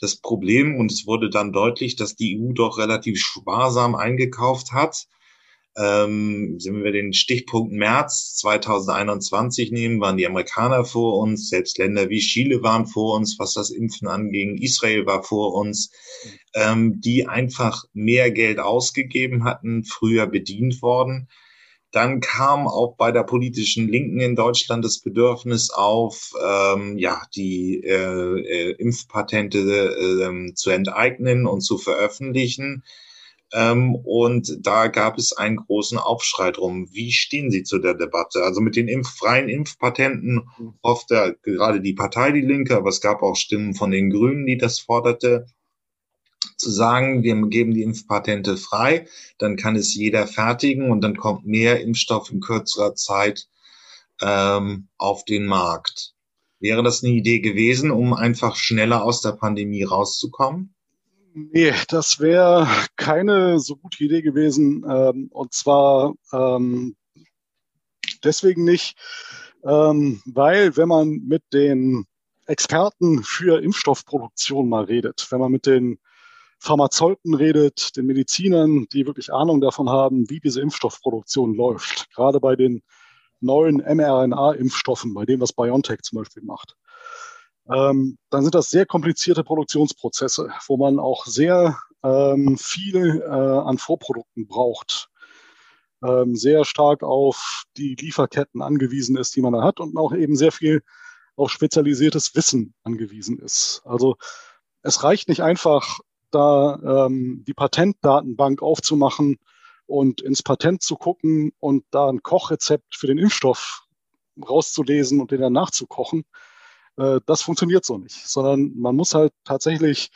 das Problem und es wurde dann deutlich, dass die EU doch relativ sparsam eingekauft hat ähm, wenn wir den Stichpunkt März 2021 nehmen, waren die Amerikaner vor uns, selbst Länder wie Chile waren vor uns, was das Impfen anging, Israel war vor uns, ähm, die einfach mehr Geld ausgegeben hatten, früher bedient worden. Dann kam auch bei der politischen Linken in Deutschland das Bedürfnis auf, ähm, ja, die äh, äh, Impfpatente äh, zu enteignen und zu veröffentlichen. Ähm, und da gab es einen großen Aufschrei drum. Wie stehen Sie zu der Debatte? Also mit den Impf freien Impfpatenten hofft ja gerade die Partei Die Linke, aber es gab auch Stimmen von den Grünen, die das forderte, zu sagen, wir geben die Impfpatente frei, dann kann es jeder fertigen und dann kommt mehr Impfstoff in kürzerer Zeit ähm, auf den Markt. Wäre das eine Idee gewesen, um einfach schneller aus der Pandemie rauszukommen? Nee, das wäre keine so gute Idee gewesen. Ähm, und zwar ähm, deswegen nicht, ähm, weil wenn man mit den Experten für Impfstoffproduktion mal redet, wenn man mit den Pharmazeuten redet, den Medizinern, die wirklich Ahnung davon haben, wie diese Impfstoffproduktion läuft, gerade bei den neuen mRNA-Impfstoffen, bei dem, was BioNTech zum Beispiel macht, ähm, dann sind das sehr komplizierte Produktionsprozesse, wo man auch sehr ähm, viel äh, an Vorprodukten braucht, ähm, sehr stark auf die Lieferketten angewiesen ist, die man da hat und auch eben sehr viel auf spezialisiertes Wissen angewiesen ist. Also es reicht nicht einfach, da ähm, die Patentdatenbank aufzumachen und ins Patent zu gucken und da ein Kochrezept für den Impfstoff rauszulesen und den dann nachzukochen, äh, das funktioniert so nicht, sondern man muss halt tatsächlich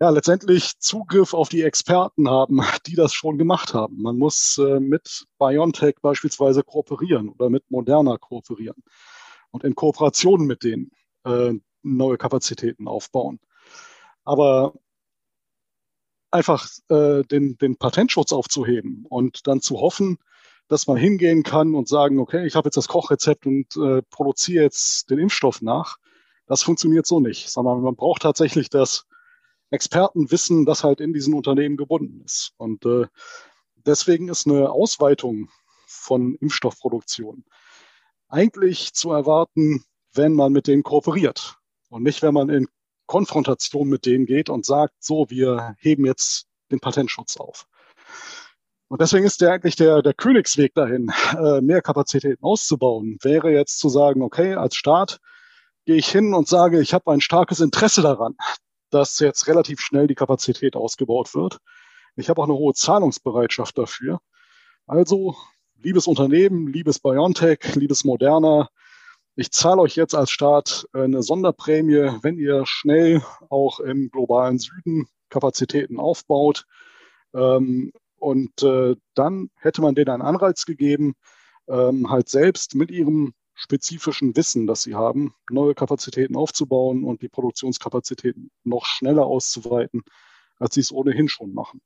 ja, letztendlich Zugriff auf die Experten haben, die das schon gemacht haben. Man muss äh, mit BioNTech beispielsweise kooperieren oder mit Moderna kooperieren und in Kooperation mit denen äh, neue Kapazitäten aufbauen. Aber einfach äh, den, den Patentschutz aufzuheben und dann zu hoffen, dass man hingehen kann und sagen, okay, ich habe jetzt das Kochrezept und äh, produziere jetzt den Impfstoff nach. Das funktioniert so nicht, sondern man braucht tatsächlich das Expertenwissen, das halt in diesen Unternehmen gebunden ist. Und äh, deswegen ist eine Ausweitung von Impfstoffproduktion eigentlich zu erwarten, wenn man mit denen kooperiert und nicht, wenn man in Konfrontation mit denen geht und sagt, so, wir heben jetzt den Patentschutz auf. Und deswegen ist der eigentlich der, der Königsweg dahin, äh, mehr Kapazitäten auszubauen, wäre jetzt zu sagen, okay, als Staat, gehe ich hin und sage, ich habe ein starkes Interesse daran, dass jetzt relativ schnell die Kapazität ausgebaut wird. Ich habe auch eine hohe Zahlungsbereitschaft dafür. Also, liebes Unternehmen, liebes BioNTech, liebes Moderna, ich zahle euch jetzt als Staat eine Sonderprämie, wenn ihr schnell auch im globalen Süden Kapazitäten aufbaut. Ähm, und äh, dann hätte man denen einen Anreiz gegeben, ähm, halt selbst mit ihrem spezifischen Wissen, das sie haben, neue Kapazitäten aufzubauen und die Produktionskapazitäten noch schneller auszuweiten, als sie es ohnehin schon machen.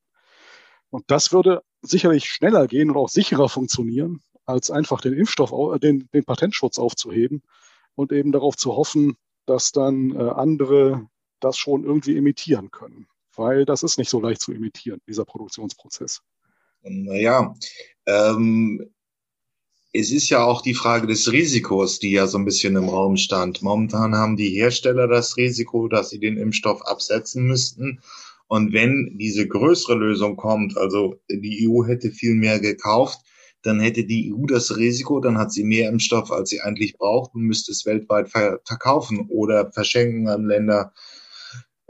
Und das würde sicherlich schneller gehen und auch sicherer funktionieren, als einfach den Impfstoff, den, den Patentschutz aufzuheben und eben darauf zu hoffen, dass dann äh, andere das schon irgendwie imitieren können. Weil das ist nicht so leicht zu imitieren, dieser Produktionsprozess. Naja, ähm, es ist ja auch die Frage des Risikos, die ja so ein bisschen im Raum stand. Momentan haben die Hersteller das Risiko, dass sie den Impfstoff absetzen müssten. Und wenn diese größere Lösung kommt, also die EU hätte viel mehr gekauft, dann hätte die EU das Risiko, dann hat sie mehr Impfstoff, als sie eigentlich braucht und müsste es weltweit verkaufen oder verschenken an Länder,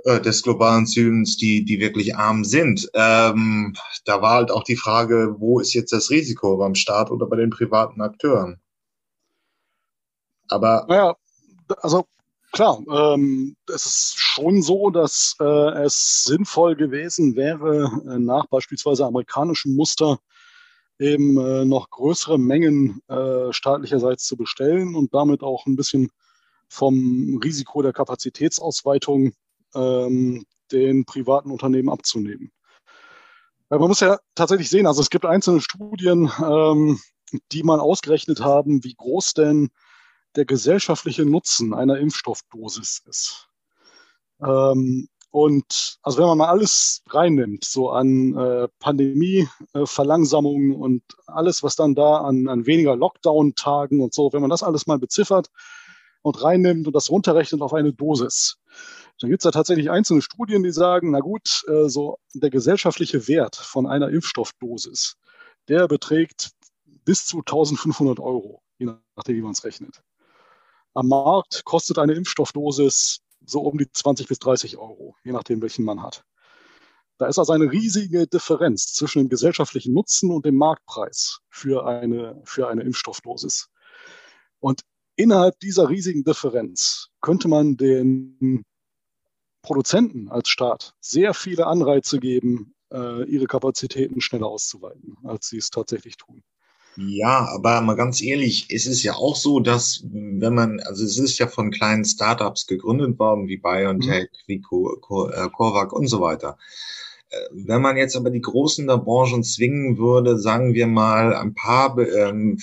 äh, des globalen Südens, die, die wirklich arm sind. Ähm, da war halt auch die Frage, wo ist jetzt das Risiko, beim Staat oder bei den privaten Akteuren? Aber. Naja, also klar, ähm, es ist schon so, dass äh, es sinnvoll gewesen wäre, äh, nach beispielsweise amerikanischem Muster eben äh, noch größere Mengen äh, staatlicherseits zu bestellen und damit auch ein bisschen vom Risiko der Kapazitätsausweitung ähm, den privaten Unternehmen abzunehmen. Weil man muss ja tatsächlich sehen, also es gibt einzelne Studien, ähm, die mal ausgerechnet haben, wie groß denn der gesellschaftliche Nutzen einer Impfstoffdosis ist. Ähm, und also wenn man mal alles reinnimmt, so an äh, Pandemie-Verlangsamung äh, und alles, was dann da an, an weniger Lockdown-Tagen und so, wenn man das alles mal beziffert und reinnimmt und das runterrechnet auf eine Dosis, da gibt es ja tatsächlich einzelne Studien, die sagen, na gut, äh, so der gesellschaftliche Wert von einer Impfstoffdosis, der beträgt bis zu 1500 Euro, je nachdem, wie man es rechnet. Am Markt kostet eine Impfstoffdosis so um die 20 bis 30 Euro, je nachdem, welchen man hat. Da ist also eine riesige Differenz zwischen dem gesellschaftlichen Nutzen und dem Marktpreis für eine, für eine Impfstoffdosis. Und innerhalb dieser riesigen Differenz könnte man den Produzenten als Staat sehr viele Anreize geben, äh, ihre Kapazitäten schneller auszuweiten, als sie es tatsächlich tun. Ja, aber mal ganz ehrlich, es ist ja auch so, dass wenn man, also es ist ja von kleinen Startups gegründet worden, wie BioNTech, mhm. wie Corvac und so weiter. Wenn man jetzt aber die Großen der Branchen zwingen würde, sagen wir mal, ein paar ähm,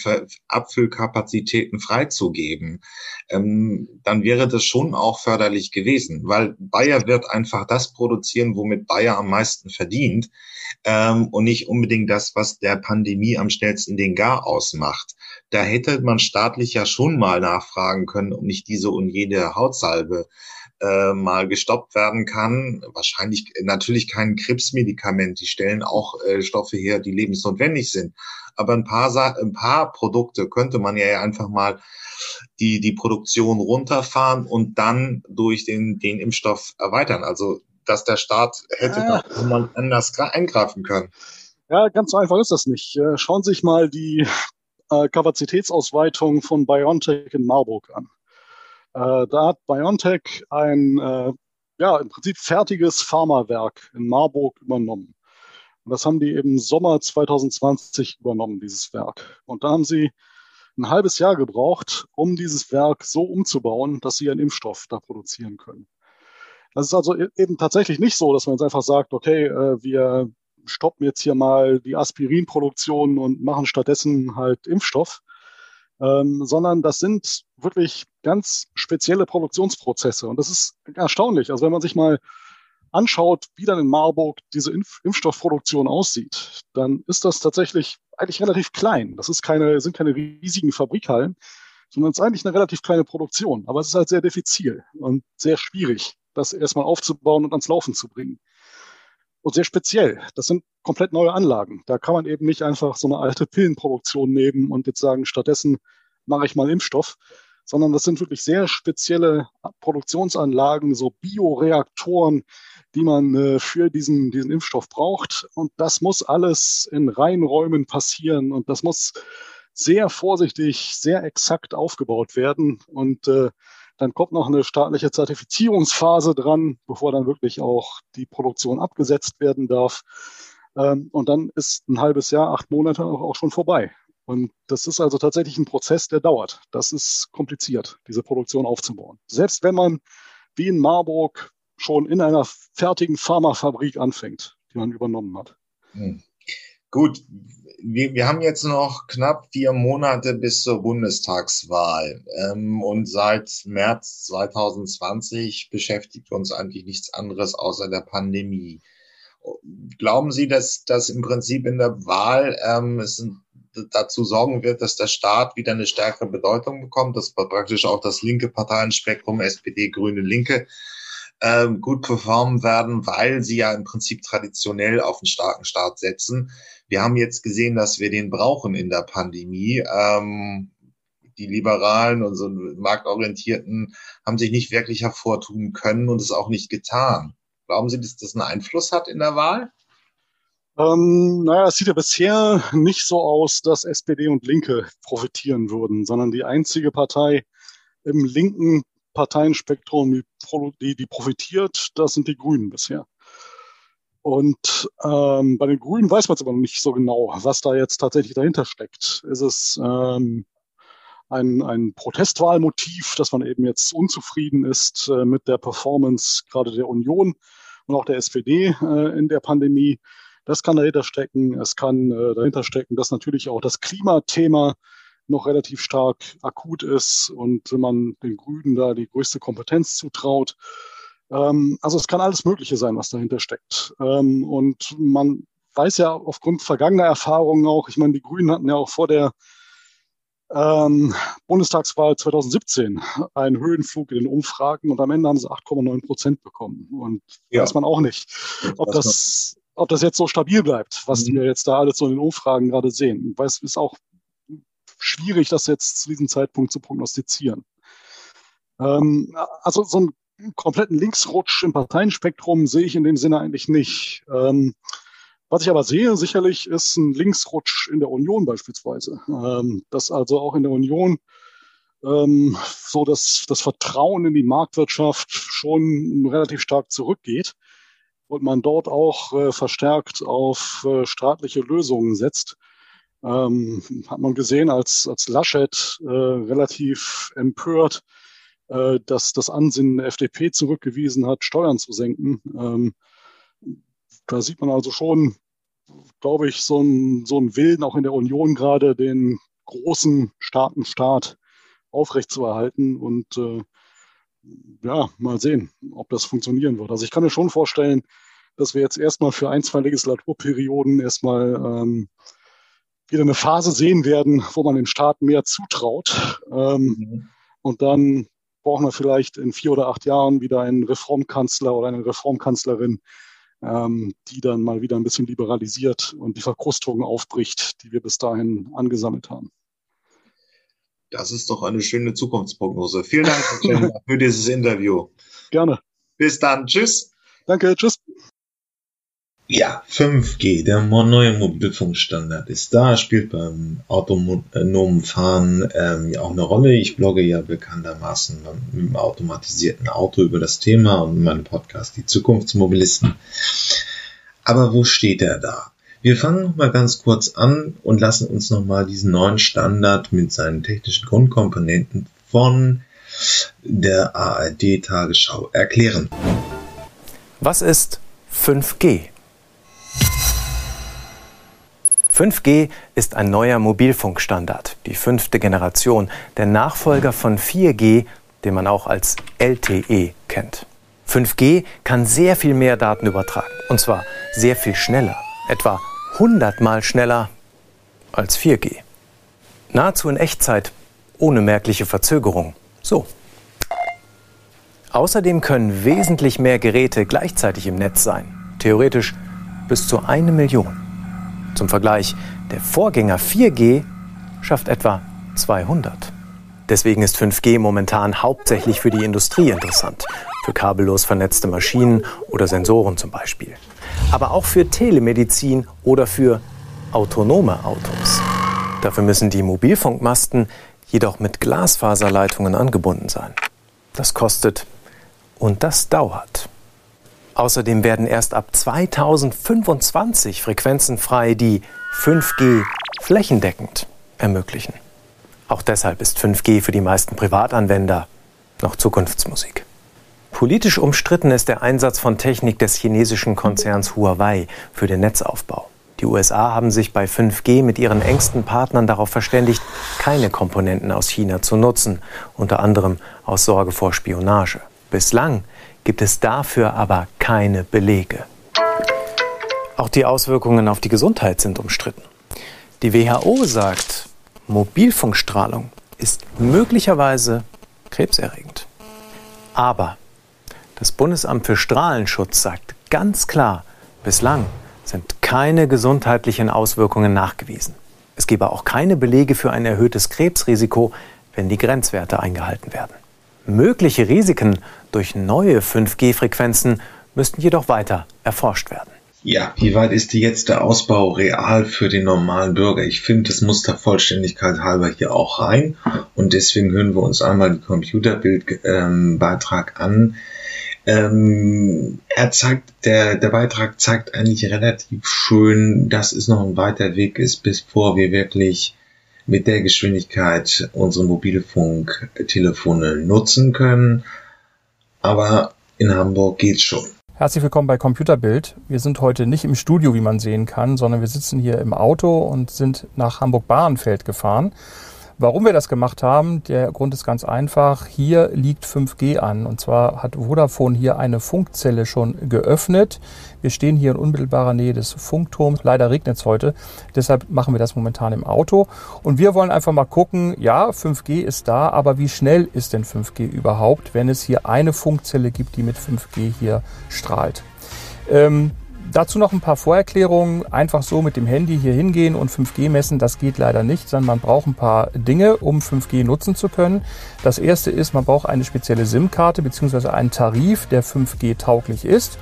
Abfüllkapazitäten freizugeben, ähm, dann wäre das schon auch förderlich gewesen, weil Bayer wird einfach das produzieren, womit Bayer am meisten verdient ähm, und nicht unbedingt das, was der Pandemie am schnellsten den Gar ausmacht. Da hätte man staatlich ja schon mal nachfragen können, ob nicht diese und jede Hautsalbe äh, mal gestoppt werden kann. Wahrscheinlich natürlich kein Krebsmedikament. Die stellen auch äh, Stoffe her, die lebensnotwendig sind. Aber ein paar, ein paar Produkte könnte man ja einfach mal die, die Produktion runterfahren und dann durch den, den Impfstoff erweitern. Also, dass der Staat hätte ja. da mal anders eingreifen können. Ja, ganz so einfach ist das nicht. Äh, schauen Sie sich mal die äh, Kapazitätsausweitung von BioNTech in Marburg an. Äh, da hat BioNTech ein äh, ja, im Prinzip fertiges Pharmawerk in Marburg übernommen. Und das haben die im Sommer 2020 übernommen, dieses Werk. Und da haben sie ein halbes Jahr gebraucht, um dieses Werk so umzubauen, dass sie einen Impfstoff da produzieren können. Das ist also e-, eben tatsächlich nicht so, dass man jetzt einfach sagt, okay, äh, wir stoppen jetzt hier mal die Aspirinproduktion und machen stattdessen halt Impfstoff, ähm, sondern das sind wirklich ganz spezielle Produktionsprozesse. Und das ist erstaunlich. Also wenn man sich mal anschaut, wie dann in Marburg diese Impf Impfstoffproduktion aussieht, dann ist das tatsächlich eigentlich relativ klein. Das ist keine, sind keine riesigen Fabrikhallen, sondern es ist eigentlich eine relativ kleine Produktion. Aber es ist halt sehr diffizil und sehr schwierig, das erstmal aufzubauen und ans Laufen zu bringen. Und sehr speziell. Das sind komplett neue Anlagen. Da kann man eben nicht einfach so eine alte Pillenproduktion nehmen und jetzt sagen, stattdessen mache ich mal Impfstoff, sondern das sind wirklich sehr spezielle Produktionsanlagen, so Bioreaktoren, die man äh, für diesen, diesen Impfstoff braucht. Und das muss alles in Reinräumen passieren und das muss sehr vorsichtig, sehr exakt aufgebaut werden. Und äh, dann kommt noch eine staatliche Zertifizierungsphase dran, bevor dann wirklich auch die Produktion abgesetzt werden darf. Ähm, und dann ist ein halbes Jahr, acht Monate auch schon vorbei. Und das ist also tatsächlich ein Prozess, der dauert. Das ist kompliziert, diese Produktion aufzubauen. Selbst wenn man wie in Marburg schon in einer fertigen Pharmafabrik anfängt, die man übernommen hat. Hm. Gut, wir, wir haben jetzt noch knapp vier Monate bis zur Bundestagswahl. Ähm, und seit März 2020 beschäftigt uns eigentlich nichts anderes außer der Pandemie. Glauben Sie, dass das im Prinzip in der Wahl ähm, es dazu sorgen wird, dass der Staat wieder eine stärkere Bedeutung bekommt, dass praktisch auch das linke Parteienspektrum, SPD, Grüne, Linke, ähm, gut performen werden, weil sie ja im Prinzip traditionell auf einen starken Staat setzen. Wir haben jetzt gesehen, dass wir den brauchen in der Pandemie. Ähm, die Liberalen und so Marktorientierten haben sich nicht wirklich hervortun können und es auch nicht getan. Glauben Sie, dass das einen Einfluss hat in der Wahl? Ähm, naja, es sieht ja bisher nicht so aus, dass SPD und Linke profitieren würden, sondern die einzige Partei im linken Parteienspektrum, die, die, die profitiert, das sind die Grünen bisher. Und ähm, bei den Grünen weiß man es aber noch nicht so genau, was da jetzt tatsächlich dahinter steckt. Ist es ähm, ein, ein Protestwahlmotiv, dass man eben jetzt unzufrieden ist äh, mit der Performance gerade der Union und auch der SPD äh, in der Pandemie? Das kann dahinter stecken. Es kann äh, dahinter stecken, dass natürlich auch das Klimathema noch relativ stark akut ist und man den Grünen da die größte Kompetenz zutraut. Ähm, also es kann alles Mögliche sein, was dahinter steckt. Ähm, und man weiß ja aufgrund vergangener Erfahrungen auch, ich meine, die Grünen hatten ja auch vor der ähm, Bundestagswahl 2017 einen Höhenflug in den Umfragen und am Ende haben sie 8,9 Prozent bekommen. Und ja. weiß man auch nicht, ob das, ob das jetzt so stabil bleibt, was mhm. wir jetzt da alles so in den Umfragen gerade sehen. Weil es ist auch schwierig, das jetzt zu diesem Zeitpunkt zu prognostizieren. Ähm, also so ein kompletten Linksrutsch im Parteienspektrum sehe ich in dem Sinne eigentlich nicht. Ähm, was ich aber sehe, sicherlich, ist ein Linksrutsch in der Union beispielsweise. Ähm, dass also auch in der Union ähm, so dass das Vertrauen in die Marktwirtschaft schon relativ stark zurückgeht und man dort auch äh, verstärkt auf äh, staatliche Lösungen setzt. Ähm, hat man gesehen, als, als Laschet äh, relativ empört äh, dass das Ansinnen der FDP zurückgewiesen hat, Steuern zu senken. Ähm, da sieht man also schon, glaube ich, so ein, so Willen auch in der Union gerade, den großen, starken Staat aufrechtzuerhalten und äh, ja, mal sehen, ob das funktionieren wird. Also ich kann mir schon vorstellen, dass wir jetzt erstmal für ein, zwei Legislaturperioden erstmal ähm, wieder eine Phase sehen werden, wo man den Staat mehr zutraut. Ähm, mhm. Und dann brauchen wir vielleicht in vier oder acht Jahren wieder einen Reformkanzler oder eine Reformkanzlerin, ähm, die dann mal wieder ein bisschen liberalisiert und die Verkrustung aufbricht, die wir bis dahin angesammelt haben. Das ist doch eine schöne Zukunftsprognose. Vielen Dank für dieses Interview. Gerne. Bis dann. Tschüss. Danke. Tschüss. Ja, 5G, der neue Mobilfunkstandard ist da, spielt beim autonomen Fahren ähm, ja auch eine Rolle. Ich blogge ja bekanntermaßen mit dem automatisierten Auto über das Thema und in meinem Podcast Die Zukunftsmobilisten. Aber wo steht er da? Wir fangen noch mal ganz kurz an und lassen uns noch mal diesen neuen Standard mit seinen technischen Grundkomponenten von der ARD Tagesschau erklären. Was ist 5G? 5G ist ein neuer Mobilfunkstandard, die fünfte Generation, der Nachfolger von 4G, den man auch als LTE kennt. 5G kann sehr viel mehr Daten übertragen, und zwar sehr viel schneller, etwa 100 mal schneller als 4G. Nahezu in Echtzeit, ohne merkliche Verzögerung. So. Außerdem können wesentlich mehr Geräte gleichzeitig im Netz sein, theoretisch bis zu eine Million. Zum Vergleich, der Vorgänger 4G schafft etwa 200. Deswegen ist 5G momentan hauptsächlich für die Industrie interessant, für kabellos vernetzte Maschinen oder Sensoren zum Beispiel. Aber auch für Telemedizin oder für autonome Autos. Dafür müssen die Mobilfunkmasten jedoch mit Glasfaserleitungen angebunden sein. Das kostet und das dauert. Außerdem werden erst ab 2025 Frequenzen frei, die 5G flächendeckend ermöglichen. Auch deshalb ist 5G für die meisten Privatanwender noch Zukunftsmusik. Politisch umstritten ist der Einsatz von Technik des chinesischen Konzerns Huawei für den Netzaufbau. Die USA haben sich bei 5G mit ihren engsten Partnern darauf verständigt, keine Komponenten aus China zu nutzen, unter anderem aus Sorge vor Spionage. Bislang gibt es dafür aber keine Belege. Auch die Auswirkungen auf die Gesundheit sind umstritten. Die WHO sagt, Mobilfunkstrahlung ist möglicherweise krebserregend. Aber das Bundesamt für Strahlenschutz sagt ganz klar, bislang sind keine gesundheitlichen Auswirkungen nachgewiesen. Es gebe auch keine Belege für ein erhöhtes Krebsrisiko, wenn die Grenzwerte eingehalten werden. Mögliche Risiken durch neue 5G-Frequenzen müssten jedoch weiter erforscht werden. Ja, wie weit ist jetzt der Ausbau real für den normalen Bürger? Ich finde, das muss der Vollständigkeit halber hier auch rein. Und deswegen hören wir uns einmal den Computerbildbeitrag ähm, an. Ähm, er zeigt, der, der Beitrag zeigt eigentlich relativ schön, dass es noch ein weiter Weg ist, bis vor wir wirklich mit der Geschwindigkeit unsere Mobilfunktelefone nutzen können. Aber in Hamburg geht's schon. Herzlich willkommen bei Computerbild. Wir sind heute nicht im Studio, wie man sehen kann, sondern wir sitzen hier im Auto und sind nach Hamburg-Bahrenfeld gefahren. Warum wir das gemacht haben, der Grund ist ganz einfach. Hier liegt 5G an. Und zwar hat Vodafone hier eine Funkzelle schon geöffnet. Wir stehen hier in unmittelbarer Nähe des Funkturms. Leider regnet es heute. Deshalb machen wir das momentan im Auto. Und wir wollen einfach mal gucken, ja, 5G ist da, aber wie schnell ist denn 5G überhaupt, wenn es hier eine Funkzelle gibt, die mit 5G hier strahlt? Ähm, Dazu noch ein paar Vorerklärungen. Einfach so mit dem Handy hier hingehen und 5G messen, das geht leider nicht, sondern man braucht ein paar Dinge, um 5G nutzen zu können. Das erste ist, man braucht eine spezielle SIM-Karte bzw. einen Tarif, der 5G tauglich ist.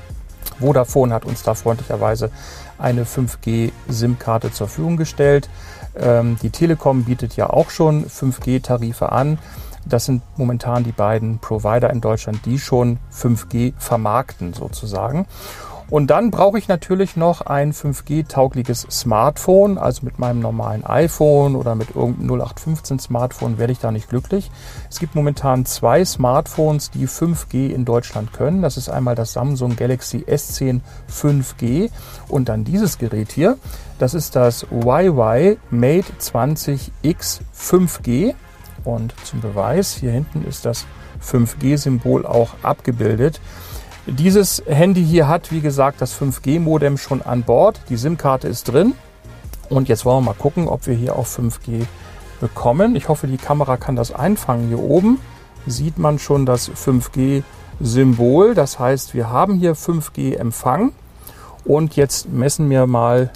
Vodafone hat uns da freundlicherweise eine 5G-SIM-Karte zur Verfügung gestellt. Ähm, die Telekom bietet ja auch schon 5G-Tarife an. Das sind momentan die beiden Provider in Deutschland, die schon 5G vermarkten sozusagen. Und dann brauche ich natürlich noch ein 5G-taugliches Smartphone, also mit meinem normalen iPhone oder mit irgendeinem 0815 Smartphone werde ich da nicht glücklich. Es gibt momentan zwei Smartphones, die 5G in Deutschland können. Das ist einmal das Samsung Galaxy S10 5G und dann dieses Gerät hier. Das ist das YY Mate 20X 5G. Und zum Beweis, hier hinten ist das 5G-Symbol auch abgebildet. Dieses Handy hier hat, wie gesagt, das 5G-Modem schon an Bord. Die SIM-Karte ist drin. Und jetzt wollen wir mal gucken, ob wir hier auch 5G bekommen. Ich hoffe, die Kamera kann das einfangen. Hier oben sieht man schon das 5G-Symbol. Das heißt, wir haben hier 5G-Empfang. Und jetzt messen wir mal,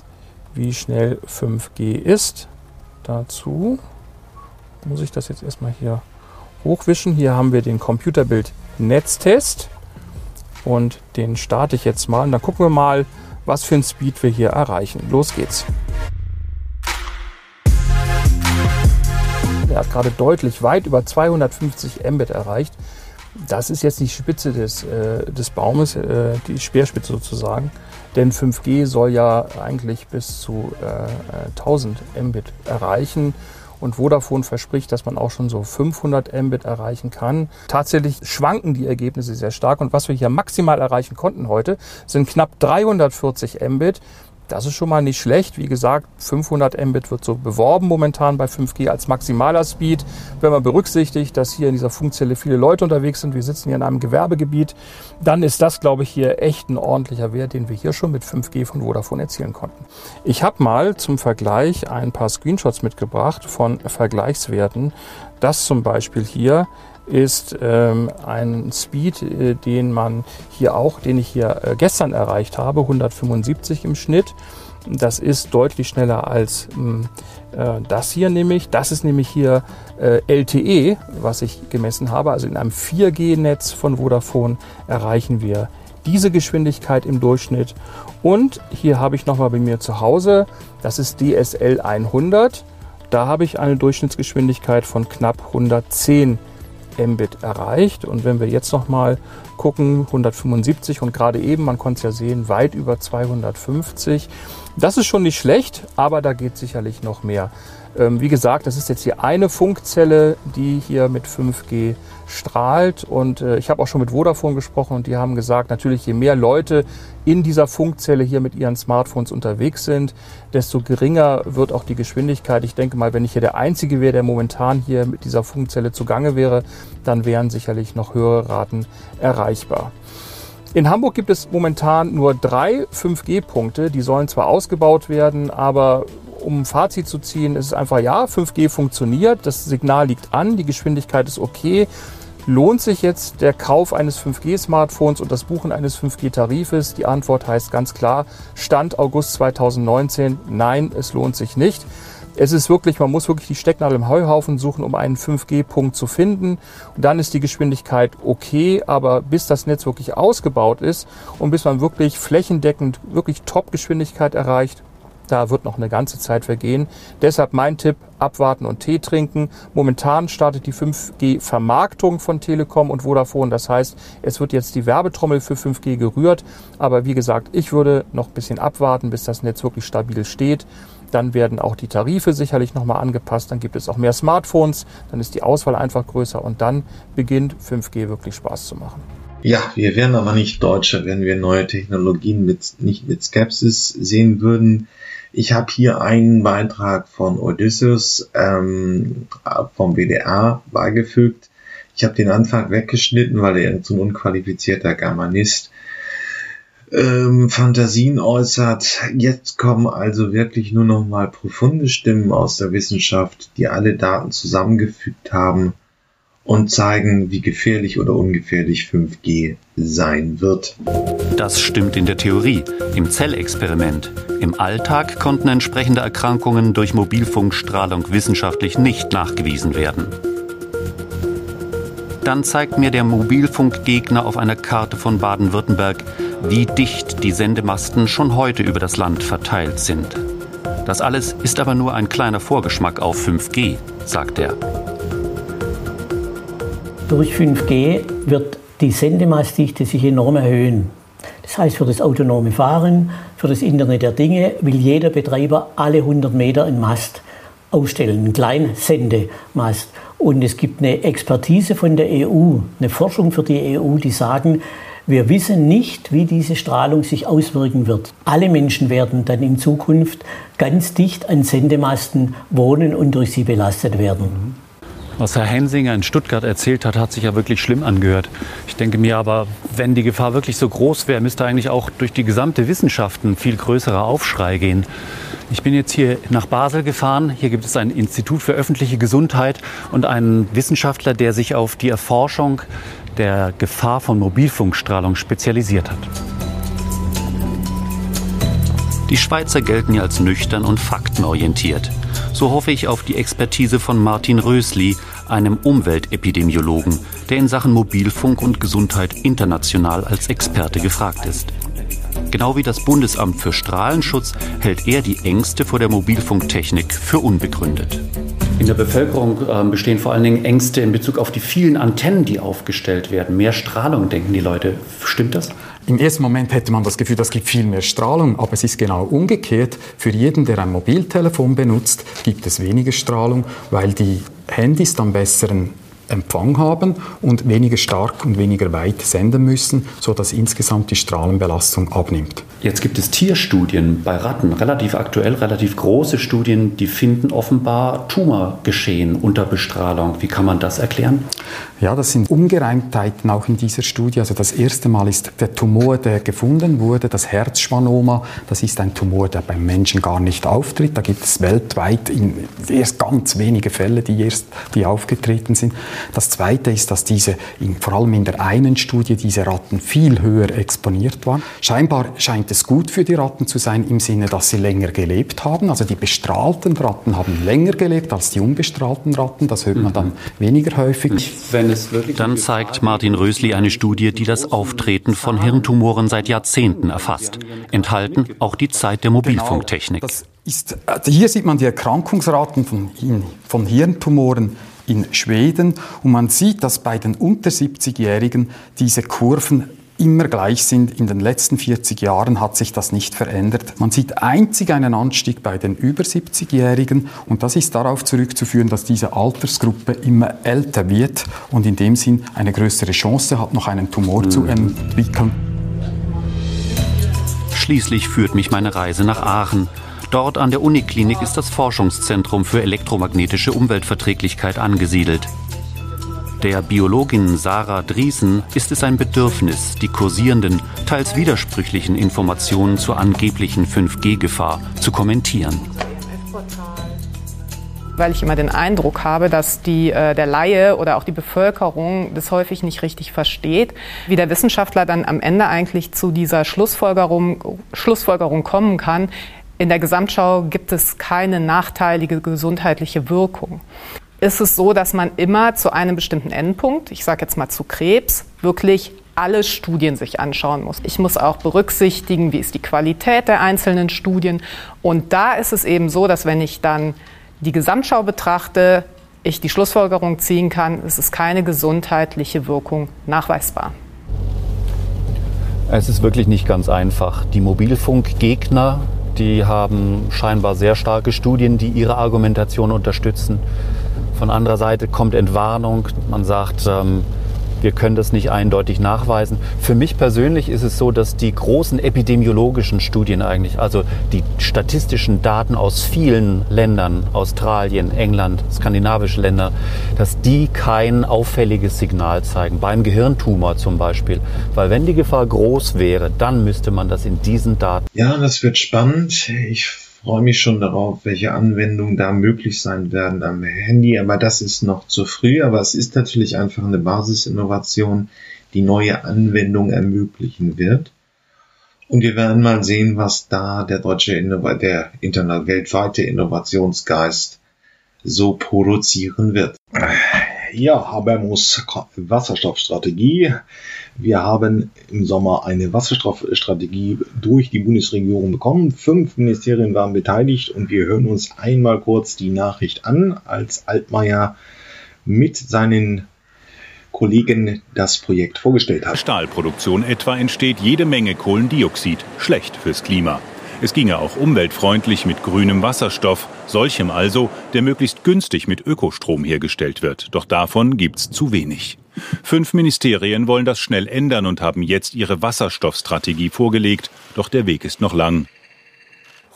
wie schnell 5G ist. Dazu muss ich das jetzt erstmal hier hochwischen. Hier haben wir den Computerbild Netztest. Und den starte ich jetzt mal und dann gucken wir mal, was für ein Speed wir hier erreichen. Los geht's. Er hat gerade deutlich weit über 250 Mbit erreicht. Das ist jetzt die Spitze des, äh, des Baumes, äh, die Speerspitze sozusagen. Denn 5G soll ja eigentlich bis zu äh, 1000 Mbit erreichen und Vodafone verspricht, dass man auch schon so 500 Mbit erreichen kann. Tatsächlich schwanken die Ergebnisse sehr stark und was wir hier maximal erreichen konnten heute, sind knapp 340 Mbit. Das ist schon mal nicht schlecht. Wie gesagt, 500 Mbit wird so beworben momentan bei 5G als maximaler Speed. Wenn man berücksichtigt, dass hier in dieser Funkzelle viele Leute unterwegs sind, wir sitzen hier in einem Gewerbegebiet, dann ist das, glaube ich, hier echt ein ordentlicher Wert, den wir hier schon mit 5G von Vodafone erzielen konnten. Ich habe mal zum Vergleich ein paar Screenshots mitgebracht von Vergleichswerten. Das zum Beispiel hier ist ähm, ein Speed, äh, den man hier auch, den ich hier äh, gestern erreicht habe, 175 im Schnitt. Das ist deutlich schneller als hm, äh, das hier nämlich. Das ist nämlich hier äh, LTE, was ich gemessen habe. Also in einem 4G-Netz von Vodafone erreichen wir diese Geschwindigkeit im Durchschnitt. Und hier habe ich nochmal bei mir zu Hause, das ist DSL 100. Da habe ich eine Durchschnittsgeschwindigkeit von knapp 110 Mbit erreicht. Und wenn wir jetzt nochmal gucken, 175 und gerade eben, man konnte es ja sehen, weit über 250. Das ist schon nicht schlecht, aber da geht sicherlich noch mehr. Ähm, wie gesagt, das ist jetzt hier eine Funkzelle, die hier mit 5G strahlt. Und äh, ich habe auch schon mit Vodafone gesprochen und die haben gesagt, natürlich je mehr Leute in dieser Funkzelle hier mit ihren Smartphones unterwegs sind, desto geringer wird auch die Geschwindigkeit. Ich denke mal, wenn ich hier der Einzige wäre, der momentan hier mit dieser Funkzelle zugange wäre, dann wären sicherlich noch höhere Raten erreichbar. In Hamburg gibt es momentan nur drei 5G-Punkte. Die sollen zwar ausgebaut werden, aber um ein Fazit zu ziehen, ist es einfach, ja, 5G funktioniert, das Signal liegt an, die Geschwindigkeit ist okay. Lohnt sich jetzt der Kauf eines 5G-Smartphones und das Buchen eines 5G-Tarifes? Die Antwort heißt ganz klar, Stand August 2019, nein, es lohnt sich nicht. Es ist wirklich, man muss wirklich die Stecknadel im Heuhaufen suchen, um einen 5G-Punkt zu finden. Und dann ist die Geschwindigkeit okay, aber bis das Netz wirklich ausgebaut ist und bis man wirklich flächendeckend wirklich Top-Geschwindigkeit erreicht, da wird noch eine ganze Zeit vergehen. Deshalb mein Tipp, abwarten und Tee trinken. Momentan startet die 5G-Vermarktung von Telekom und Vodafone. Das heißt, es wird jetzt die Werbetrommel für 5G gerührt. Aber wie gesagt, ich würde noch ein bisschen abwarten, bis das Netz wirklich stabil steht. Dann werden auch die Tarife sicherlich nochmal angepasst. Dann gibt es auch mehr Smartphones. Dann ist die Auswahl einfach größer. Und dann beginnt 5G wirklich Spaß zu machen. Ja, wir wären aber nicht Deutsche, wenn wir neue Technologien mit, nicht mit Skepsis sehen würden. Ich habe hier einen Beitrag von Odysseus ähm, vom WDR beigefügt. Ich habe den Anfang weggeschnitten, weil er so ein unqualifizierter Germanist ähm, Fantasien äußert. Jetzt kommen also wirklich nur noch mal profunde Stimmen aus der Wissenschaft, die alle Daten zusammengefügt haben und zeigen, wie gefährlich oder ungefährlich 5G sein wird. Das stimmt in der Theorie, im Zellexperiment. Im Alltag konnten entsprechende Erkrankungen durch Mobilfunkstrahlung wissenschaftlich nicht nachgewiesen werden. Dann zeigt mir der Mobilfunkgegner auf einer Karte von Baden-Württemberg, wie dicht die Sendemasten schon heute über das Land verteilt sind. Das alles ist aber nur ein kleiner Vorgeschmack auf 5G, sagt er. Durch 5G wird die Sendemastdichte sich enorm erhöhen. Das heißt, für das autonome Fahren, für das Internet der Dinge will jeder Betreiber alle 100 Meter einen Mast aufstellen, einen Kleinsendemast. Und es gibt eine Expertise von der EU, eine Forschung für die EU, die sagen, wir wissen nicht, wie diese Strahlung sich auswirken wird. Alle Menschen werden dann in Zukunft ganz dicht an Sendemasten wohnen und durch sie belastet werden. Was Herr Hensinger in Stuttgart erzählt hat, hat sich ja wirklich schlimm angehört. Ich denke mir aber, wenn die Gefahr wirklich so groß wäre, müsste eigentlich auch durch die gesamte Wissenschaft ein viel größerer Aufschrei gehen. Ich bin jetzt hier nach Basel gefahren. Hier gibt es ein Institut für öffentliche Gesundheit und einen Wissenschaftler, der sich auf die Erforschung der Gefahr von Mobilfunkstrahlung spezialisiert hat. Die Schweizer gelten ja als nüchtern und faktenorientiert. So hoffe ich auf die Expertise von Martin Rösli, einem Umweltepidemiologen, der in Sachen Mobilfunk und Gesundheit international als Experte gefragt ist. Genau wie das Bundesamt für Strahlenschutz hält er die Ängste vor der Mobilfunktechnik für unbegründet. In der Bevölkerung äh, bestehen vor allen Dingen Ängste in Bezug auf die vielen Antennen, die aufgestellt werden. Mehr Strahlung, denken die Leute. Stimmt das? Im ersten Moment hätte man das Gefühl, das gibt viel mehr Strahlung, aber es ist genau umgekehrt. Für jeden, der ein Mobiltelefon benutzt, gibt es weniger Strahlung, weil die Handys dann besseren Empfang haben und weniger stark und weniger weit senden müssen, sodass insgesamt die Strahlenbelastung abnimmt. Jetzt gibt es Tierstudien bei Ratten, relativ aktuell, relativ große Studien, die finden offenbar Tumorgeschehen unter Bestrahlung. Wie kann man das erklären? Ja, das sind Ungereimtheiten auch in dieser Studie. Also das erste Mal ist der Tumor, der gefunden wurde, das Herzschwannoma. Das ist ein Tumor, der beim Menschen gar nicht auftritt. Da gibt es weltweit erst ganz wenige Fälle, die erst die aufgetreten sind. Das Zweite ist, dass diese, vor allem in der einen Studie, diese Ratten viel höher exponiert waren. Scheinbar scheint es gut für die Ratten zu sein im Sinne, dass sie länger gelebt haben. Also die bestrahlten Ratten haben länger gelebt als die unbestrahlten Ratten. Das hört man dann weniger häufig. Dann zeigt Martin Rösli eine Studie, die das Auftreten von Hirntumoren seit Jahrzehnten erfasst. Enthalten auch die Zeit der Mobilfunktechnik. Genau, ist, also hier sieht man die Erkrankungsraten von, von Hirntumoren in Schweden und man sieht, dass bei den unter 70-Jährigen diese Kurven immer gleich sind. In den letzten 40 Jahren hat sich das nicht verändert. Man sieht einzig einen Anstieg bei den über 70-Jährigen und das ist darauf zurückzuführen, dass diese Altersgruppe immer älter wird und in dem Sinn eine größere Chance hat, noch einen Tumor mhm. zu entwickeln. Schließlich führt mich meine Reise nach Aachen. Dort an der Uniklinik ist das Forschungszentrum für elektromagnetische Umweltverträglichkeit angesiedelt. Der Biologin Sarah Driesen ist es ein Bedürfnis, die kursierenden, teils widersprüchlichen Informationen zur angeblichen 5G-Gefahr zu kommentieren weil ich immer den Eindruck habe, dass die, äh, der Laie oder auch die Bevölkerung das häufig nicht richtig versteht, wie der Wissenschaftler dann am Ende eigentlich zu dieser Schlussfolgerung, Schlussfolgerung kommen kann. In der Gesamtschau gibt es keine nachteilige gesundheitliche Wirkung ist es so, dass man immer zu einem bestimmten Endpunkt, ich sage jetzt mal zu Krebs, wirklich alle Studien sich anschauen muss. Ich muss auch berücksichtigen, wie ist die Qualität der einzelnen Studien. Und da ist es eben so, dass wenn ich dann die Gesamtschau betrachte, ich die Schlussfolgerung ziehen kann, es ist keine gesundheitliche Wirkung nachweisbar. Es ist wirklich nicht ganz einfach. Die Mobilfunkgegner, die haben scheinbar sehr starke Studien, die ihre Argumentation unterstützen. Von anderer Seite kommt Entwarnung. Man sagt, ähm, wir können das nicht eindeutig nachweisen. Für mich persönlich ist es so, dass die großen epidemiologischen Studien eigentlich, also die statistischen Daten aus vielen Ländern, Australien, England, skandinavische Länder, dass die kein auffälliges Signal zeigen. Beim Gehirntumor zum Beispiel. Weil wenn die Gefahr groß wäre, dann müsste man das in diesen Daten. Ja, das wird spannend. Ich freue mich schon darauf, welche Anwendungen da möglich sein werden am Handy, aber das ist noch zu früh, aber es ist natürlich einfach eine Basisinnovation, die neue Anwendungen ermöglichen wird. Und wir werden mal sehen, was da der deutsche Innova der internet weltweite Innovationsgeist so produzieren wird. Ja, Habermus Wasserstoffstrategie. Wir haben im Sommer eine Wasserstoffstrategie durch die Bundesregierung bekommen. Fünf Ministerien waren beteiligt und wir hören uns einmal kurz die Nachricht an, als Altmaier mit seinen Kollegen das Projekt vorgestellt hat. Stahlproduktion etwa entsteht jede Menge Kohlendioxid, schlecht fürs Klima. Es ginge auch umweltfreundlich mit grünem Wasserstoff, solchem also, der möglichst günstig mit Ökostrom hergestellt wird. Doch davon gibt's zu wenig. Fünf Ministerien wollen das schnell ändern und haben jetzt ihre Wasserstoffstrategie vorgelegt. Doch der Weg ist noch lang.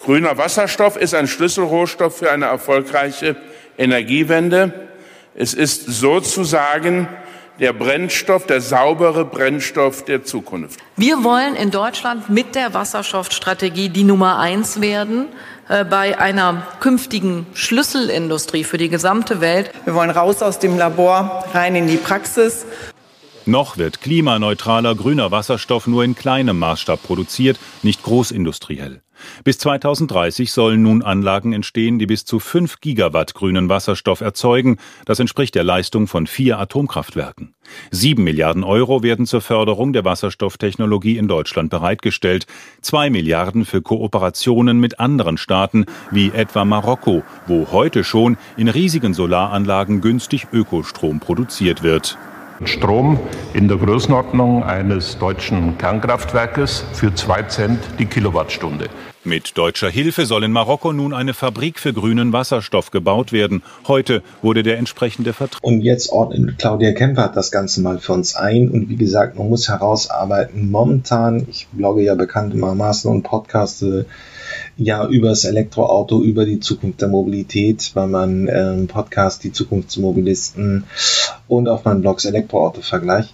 Grüner Wasserstoff ist ein Schlüsselrohstoff für eine erfolgreiche Energiewende. Es ist sozusagen der Brennstoff, der saubere Brennstoff der Zukunft. Wir wollen in Deutschland mit der Wasserstoffstrategie die Nummer eins werden bei einer künftigen Schlüsselindustrie für die gesamte Welt. Wir wollen raus aus dem Labor, rein in die Praxis. Noch wird klimaneutraler grüner Wasserstoff nur in kleinem Maßstab produziert, nicht großindustriell. Bis 2030 sollen nun Anlagen entstehen, die bis zu 5 Gigawatt grünen Wasserstoff erzeugen. Das entspricht der Leistung von vier Atomkraftwerken. Sieben Milliarden Euro werden zur Förderung der Wasserstofftechnologie in Deutschland bereitgestellt. Zwei Milliarden für Kooperationen mit anderen Staaten, wie etwa Marokko, wo heute schon in riesigen Solaranlagen günstig Ökostrom produziert wird. Strom in der Größenordnung eines deutschen Kernkraftwerkes für zwei Cent die Kilowattstunde. Mit deutscher Hilfe soll in Marokko nun eine Fabrik für grünen Wasserstoff gebaut werden. Heute wurde der entsprechende Vertrag. Und jetzt ordnet Claudia Kemper das Ganze mal für uns ein. Und wie gesagt, man muss herausarbeiten. Momentan, ich blogge ja bekanntermaßen und podcaste ja über das Elektroauto, über die Zukunft der Mobilität, weil man ähm, Podcast die Zukunftsmobilisten und auf meinem Blogs Elektroauto vergleicht.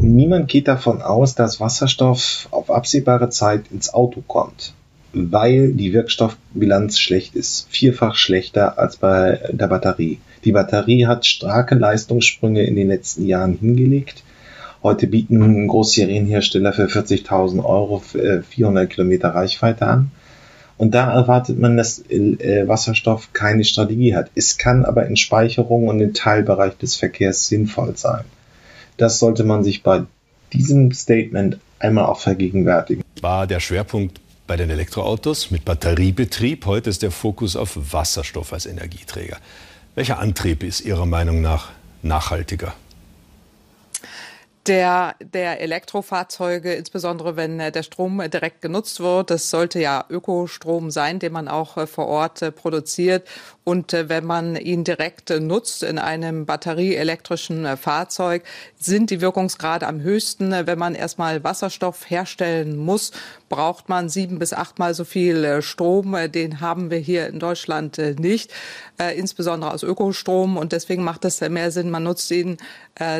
Niemand geht davon aus, dass Wasserstoff auf absehbare Zeit ins Auto kommt, weil die Wirkstoffbilanz schlecht ist. Vierfach schlechter als bei der Batterie. Die Batterie hat starke Leistungssprünge in den letzten Jahren hingelegt. Heute bieten Großserienhersteller für 40.000 Euro 400 Kilometer Reichweite an. Und da erwartet man, dass äh, Wasserstoff keine Strategie hat. Es kann aber in Speicherung und im Teilbereich des Verkehrs sinnvoll sein. Das sollte man sich bei diesem Statement einmal auch vergegenwärtigen. War der Schwerpunkt bei den Elektroautos mit Batteriebetrieb. Heute ist der Fokus auf Wasserstoff als Energieträger. Welcher Antrieb ist Ihrer Meinung nach nachhaltiger? Der, der Elektrofahrzeuge, insbesondere wenn äh, der Strom direkt genutzt wird. Das sollte ja Ökostrom sein, den man auch äh, vor Ort äh, produziert. Und wenn man ihn direkt nutzt in einem batterieelektrischen Fahrzeug, sind die Wirkungsgrade am höchsten. Wenn man erstmal Wasserstoff herstellen muss, braucht man sieben bis achtmal so viel Strom. Den haben wir hier in Deutschland nicht, insbesondere aus Ökostrom. Und deswegen macht es mehr Sinn, man nutzt ihn,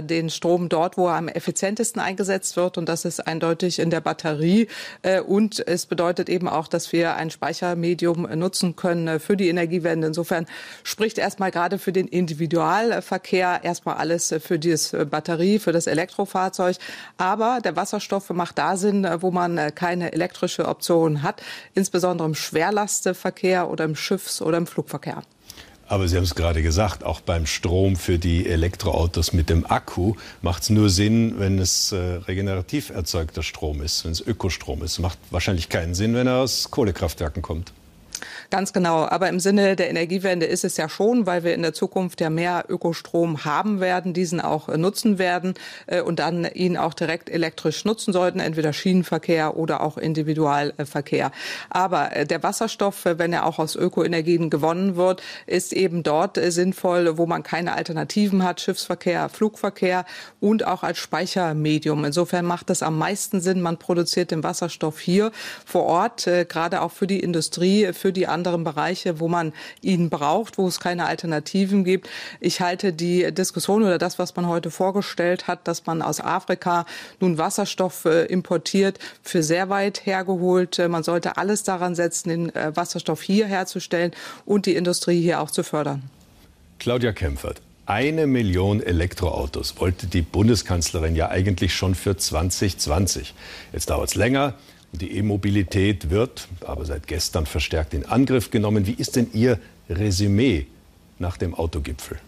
den Strom dort, wo er am effizientesten eingesetzt wird. Und das ist eindeutig in der Batterie. Äh, und es bedeutet eben auch, dass wir ein Speichermedium nutzen können äh, für die Energiewende. Insofern spricht erstmal gerade für den Individualverkehr erstmal alles äh, für die Batterie, für das Elektrofahrzeug. Aber der Wasserstoff macht da Sinn, wo man keine elektrische Option hat, insbesondere im Schwerlastverkehr oder im Schiffs- oder im Flugverkehr. Aber Sie haben es gerade gesagt, auch beim Strom für die Elektroautos mit dem Akku macht es nur Sinn, wenn es äh, regenerativ erzeugter Strom ist, wenn es Ökostrom ist. Macht wahrscheinlich keinen Sinn, wenn er aus Kohlekraftwerken kommt. Ganz genau. Aber im Sinne der Energiewende ist es ja schon, weil wir in der Zukunft ja mehr Ökostrom haben werden, diesen auch äh, nutzen werden äh, und dann ihn auch direkt elektrisch nutzen sollten, entweder Schienenverkehr oder auch Individualverkehr. Aber äh, der Wasserstoff, wenn er auch aus Ökoenergien gewonnen wird, ist eben dort sinnvoll, wo man keine Alternativen hat, Schiffsverkehr, Flugverkehr und auch als Speichermedium. Insofern macht es am meisten Sinn, man produziert den Wasserstoff hier vor Ort, gerade auch für die Industrie, für die anderen Bereiche, wo man ihn braucht, wo es keine Alternativen gibt. Ich halte die Diskussion oder das, was man heute vorgestellt hat, dass man aus Afrika nun Wasserstoff äh, importiert, für sehr weit hergeholt. Äh, man sollte alles daran setzen, den äh, Wasserstoff hier herzustellen und die Industrie hier auch zu fördern. Claudia Kempfert. Eine Million Elektroautos wollte die Bundeskanzlerin ja eigentlich schon für 2020. Jetzt dauert es länger. Die E-Mobilität wird aber seit gestern verstärkt in Angriff genommen. Wie ist denn Ihr Resümee nach dem Autogipfel?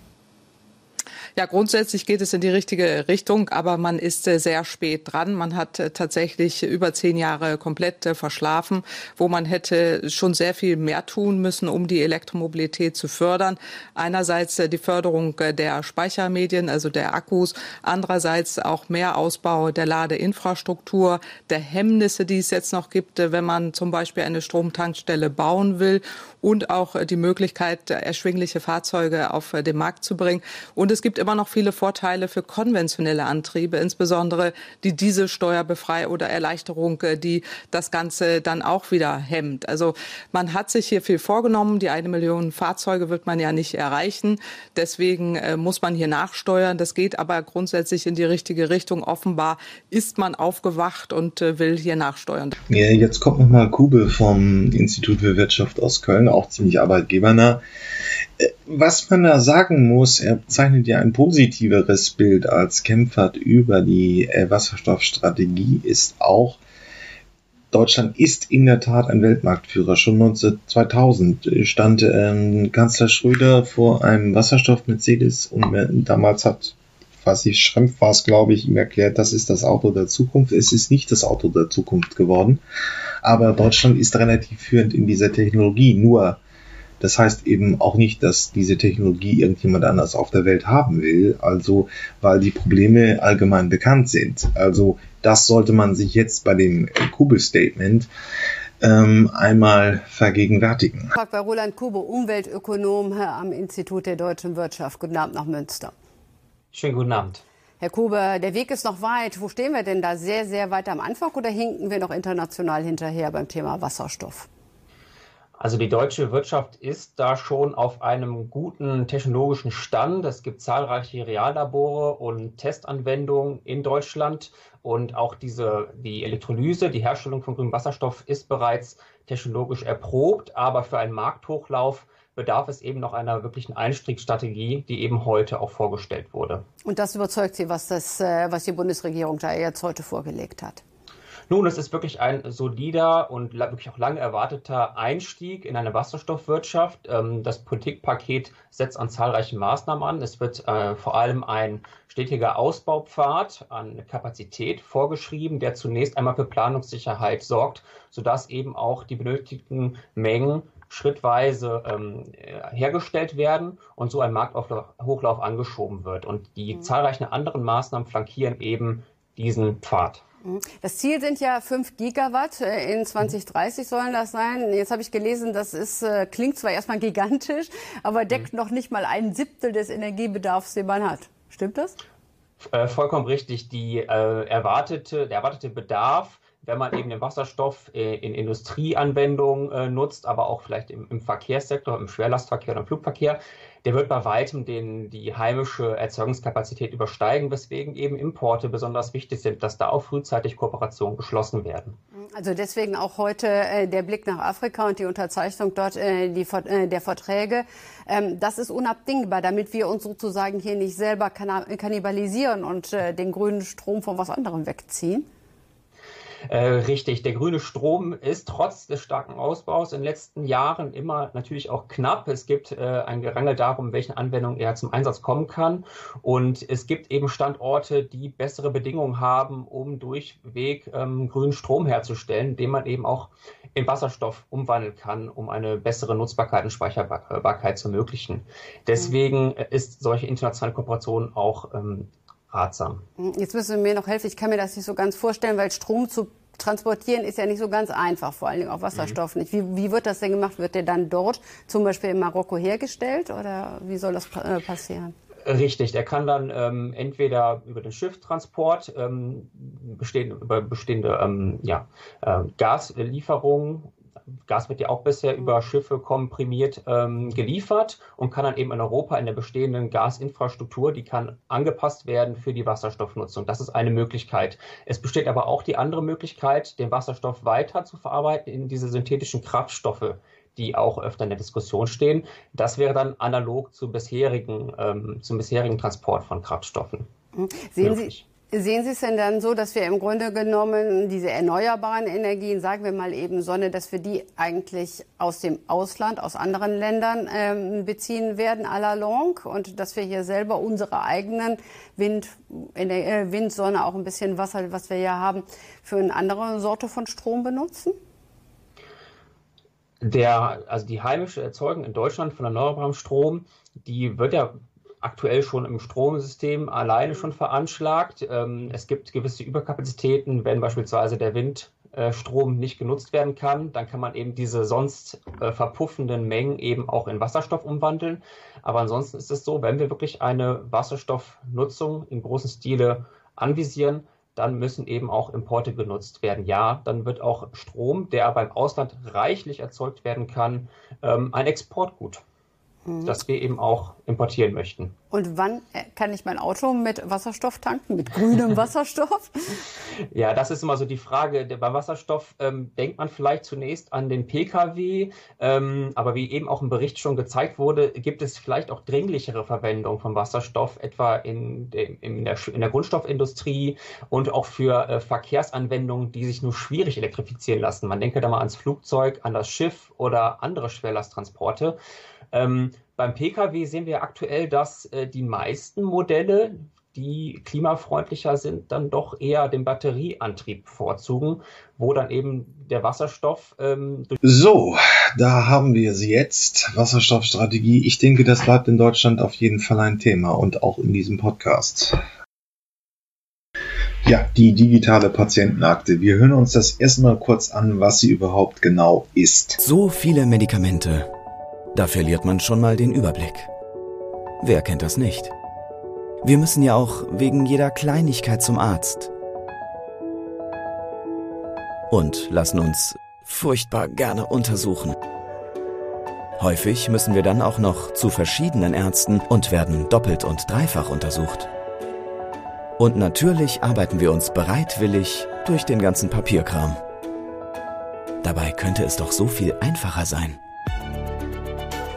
Ja, grundsätzlich geht es in die richtige Richtung, aber man ist äh, sehr spät dran. Man hat äh, tatsächlich über zehn Jahre komplett äh, verschlafen, wo man hätte schon sehr viel mehr tun müssen, um die Elektromobilität zu fördern. Einerseits die Förderung der Speichermedien, also der Akkus, andererseits auch mehr Ausbau der Ladeinfrastruktur, der Hemmnisse, die es jetzt noch gibt, wenn man zum Beispiel eine Stromtankstelle bauen will und auch die Möglichkeit, erschwingliche Fahrzeuge auf den Markt zu bringen. Und es gibt immer noch viele Vorteile für konventionelle Antriebe, insbesondere die Dieselsteuerbefrei oder Erleichterung, äh, die das Ganze dann auch wieder hemmt. Also man hat sich hier viel vorgenommen. Die eine Million Fahrzeuge wird man ja nicht erreichen. Deswegen äh, muss man hier nachsteuern. Das geht aber grundsätzlich in die richtige Richtung. Offenbar ist man aufgewacht und äh, will hier nachsteuern. Ja, jetzt kommt nochmal Kube vom Institut für Wirtschaft aus Köln, auch ziemlich arbeitgebernah was man da sagen muss, er zeichnet ja ein positiveres Bild als Kempfert über die äh, Wasserstoffstrategie, ist auch, Deutschland ist in der Tat ein Weltmarktführer. Schon 19, 2000 stand ähm, Kanzler Schröder vor einem Wasserstoff-Mercedes und damals hat, was ich Schrempf war es, glaube ich, ihm erklärt, das ist das Auto der Zukunft. Es ist nicht das Auto der Zukunft geworden, aber Deutschland ist relativ führend in dieser Technologie. Nur das heißt eben auch nicht, dass diese Technologie irgendjemand anders auf der Welt haben will, also weil die Probleme allgemein bekannt sind. Also das sollte man sich jetzt bei dem Kube-Statement ähm, einmal vergegenwärtigen. Bei Roland Kube, Umweltökonom am Institut der deutschen Wirtschaft. Guten Abend nach Münster. Schönen guten Abend. Herr Kube, der Weg ist noch weit. Wo stehen wir denn da? Sehr, sehr weit am Anfang oder hinken wir noch international hinterher beim Thema Wasserstoff? Also die deutsche Wirtschaft ist da schon auf einem guten technologischen Stand. Es gibt zahlreiche Reallabore und Testanwendungen in Deutschland und auch diese, die Elektrolyse, die Herstellung von grünem Wasserstoff ist bereits technologisch erprobt, aber für einen Markthochlauf bedarf es eben noch einer wirklichen Einstiegsstrategie, die eben heute auch vorgestellt wurde. Und das überzeugt Sie, was, das, äh, was die Bundesregierung da jetzt heute vorgelegt hat? Nun, es ist wirklich ein solider und wirklich auch lange erwarteter Einstieg in eine Wasserstoffwirtschaft. Ähm, das Politikpaket setzt an zahlreichen Maßnahmen an. Es wird äh, vor allem ein stetiger Ausbaupfad an Kapazität vorgeschrieben, der zunächst einmal für Planungssicherheit sorgt, sodass eben auch die benötigten Mengen schrittweise ähm, hergestellt werden und so ein Markthochlauf angeschoben wird. Und die mhm. zahlreichen anderen Maßnahmen flankieren eben diesen Pfad. Das Ziel sind ja 5 Gigawatt. Äh, in 2030 sollen das sein. Jetzt habe ich gelesen, das ist, äh, klingt zwar erstmal gigantisch, aber deckt mhm. noch nicht mal ein Siebtel des Energiebedarfs, den man hat. Stimmt das? Äh, vollkommen richtig. Die, äh, erwartete, der erwartete Bedarf wenn man eben den Wasserstoff äh, in Industrieanwendungen äh, nutzt, aber auch vielleicht im, im, Verkehrssektor, im Schwerlastverkehr oder im Flugverkehr, der wird bei weitem den, die heimische Erzeugungskapazität übersteigen, weswegen eben Importe besonders wichtig sind, dass da auch frühzeitig Kooperationen geschlossen werden. Also deswegen auch heute äh, der Blick nach Afrika und die Unterzeichnung dort die, der Verträge. Ähm, das ist unabdingbar, damit wir uns sozusagen hier nicht selber kannibalisieren und den grünen Strom von was anderem wegziehen. Äh, richtig, der grüne Strom ist trotz des starken Ausbaus in den letzten Jahren immer natürlich auch knapp. Es gibt äh, ein Gerangel darum, welchen Anwendungen er zum Einsatz kommen kann. Und es gibt eben Standorte, die bessere Bedingungen haben, um durchweg ähm, grünen Strom herzustellen, den man eben auch in Wasserstoff umwandeln kann, um eine bessere Nutzbarkeit und Speicherbarkeit zu ermöglichen. Deswegen ist solche internationale Kooperation auch ähm, ratsam. Jetzt müssen Sie mir noch helfen. Ich kann mir das nicht so ganz vorstellen, weil Strom zu transportieren ist ja nicht so ganz einfach, vor allen Dingen auch Wasserstoff mhm. nicht. Wie, wie, wird das denn gemacht? Wird der dann dort zum Beispiel in Marokko hergestellt oder wie soll das äh, passieren? Richtig, der kann dann ähm, entweder über den Schifftransport ähm, bestehende, über bestehende ähm, ja, äh, Gaslieferungen Gas wird ja auch bisher über Schiffe komprimiert ähm, geliefert und kann dann eben in Europa in der bestehenden Gasinfrastruktur, die kann angepasst werden für die Wasserstoffnutzung. Das ist eine Möglichkeit. Es besteht aber auch die andere Möglichkeit, den Wasserstoff weiter zu verarbeiten in diese synthetischen Kraftstoffe, die auch öfter in der Diskussion stehen. Das wäre dann analog zu bisherigen, ähm, zum bisherigen Transport von Kraftstoffen. Sehen Sie, Sehen Sie es denn dann so, dass wir im Grunde genommen diese erneuerbaren Energien, sagen wir mal eben Sonne, dass wir die eigentlich aus dem Ausland, aus anderen Ländern ähm, beziehen werden à la longue und dass wir hier selber unsere eigenen Wind, äh, Wind, Sonne, auch ein bisschen Wasser, was wir hier haben, für eine andere Sorte von Strom benutzen? Der, also die heimische Erzeugung in Deutschland von erneuerbarem Strom, die wird ja aktuell schon im Stromsystem alleine schon veranschlagt. Ähm, es gibt gewisse Überkapazitäten, wenn beispielsweise der Windstrom nicht genutzt werden kann, dann kann man eben diese sonst äh, verpuffenden Mengen eben auch in Wasserstoff umwandeln. Aber ansonsten ist es so, wenn wir wirklich eine Wasserstoffnutzung im großen Stile anvisieren, dann müssen eben auch Importe genutzt werden. Ja, dann wird auch Strom, der beim Ausland reichlich erzeugt werden kann, ähm, ein Exportgut mhm. das wir eben auch importieren möchten. Und wann äh, kann ich mein Auto mit Wasserstoff tanken, mit grünem Wasserstoff? ja, das ist immer so die Frage. Beim Wasserstoff ähm, denkt man vielleicht zunächst an den Pkw, ähm, aber wie eben auch im Bericht schon gezeigt wurde, gibt es vielleicht auch dringlichere Verwendung von Wasserstoff, etwa in, dem, in, der, in der, Grundstoffindustrie und auch für äh, Verkehrsanwendungen, die sich nur schwierig elektrifizieren lassen. Man denke da mal ans Flugzeug, an das Schiff oder andere Schwerlasttransporte. Ähm, beim Pkw sehen wir aktuell, dass äh, die meisten Modelle, die klimafreundlicher sind, dann doch eher den Batterieantrieb bevorzugen, wo dann eben der Wasserstoff. Ähm so, da haben wir sie jetzt. Wasserstoffstrategie. Ich denke, das bleibt in Deutschland auf jeden Fall ein Thema und auch in diesem Podcast. Ja, die digitale Patientenakte. Wir hören uns das erstmal kurz an, was sie überhaupt genau ist. So viele Medikamente da verliert man schon mal den Überblick. Wer kennt das nicht? Wir müssen ja auch wegen jeder Kleinigkeit zum Arzt. Und lassen uns furchtbar gerne untersuchen. Häufig müssen wir dann auch noch zu verschiedenen Ärzten und werden doppelt und dreifach untersucht. Und natürlich arbeiten wir uns bereitwillig durch den ganzen Papierkram. Dabei könnte es doch so viel einfacher sein.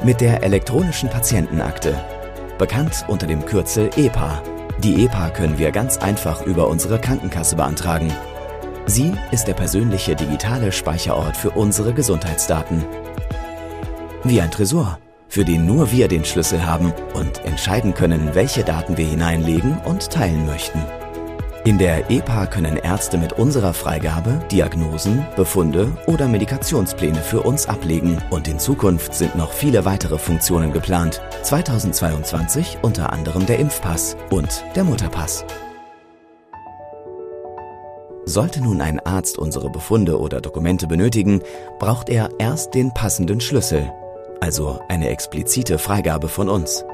Mit der elektronischen Patientenakte, bekannt unter dem Kürzel EPA. Die EPA können wir ganz einfach über unsere Krankenkasse beantragen. Sie ist der persönliche digitale Speicherort für unsere Gesundheitsdaten. Wie ein Tresor, für den nur wir den Schlüssel haben und entscheiden können, welche Daten wir hineinlegen und teilen möchten. In der EPA können Ärzte mit unserer Freigabe Diagnosen, Befunde oder Medikationspläne für uns ablegen und in Zukunft sind noch viele weitere Funktionen geplant. 2022 unter anderem der Impfpass und der Mutterpass. Sollte nun ein Arzt unsere Befunde oder Dokumente benötigen, braucht er erst den passenden Schlüssel also eine explizite Freigabe von uns.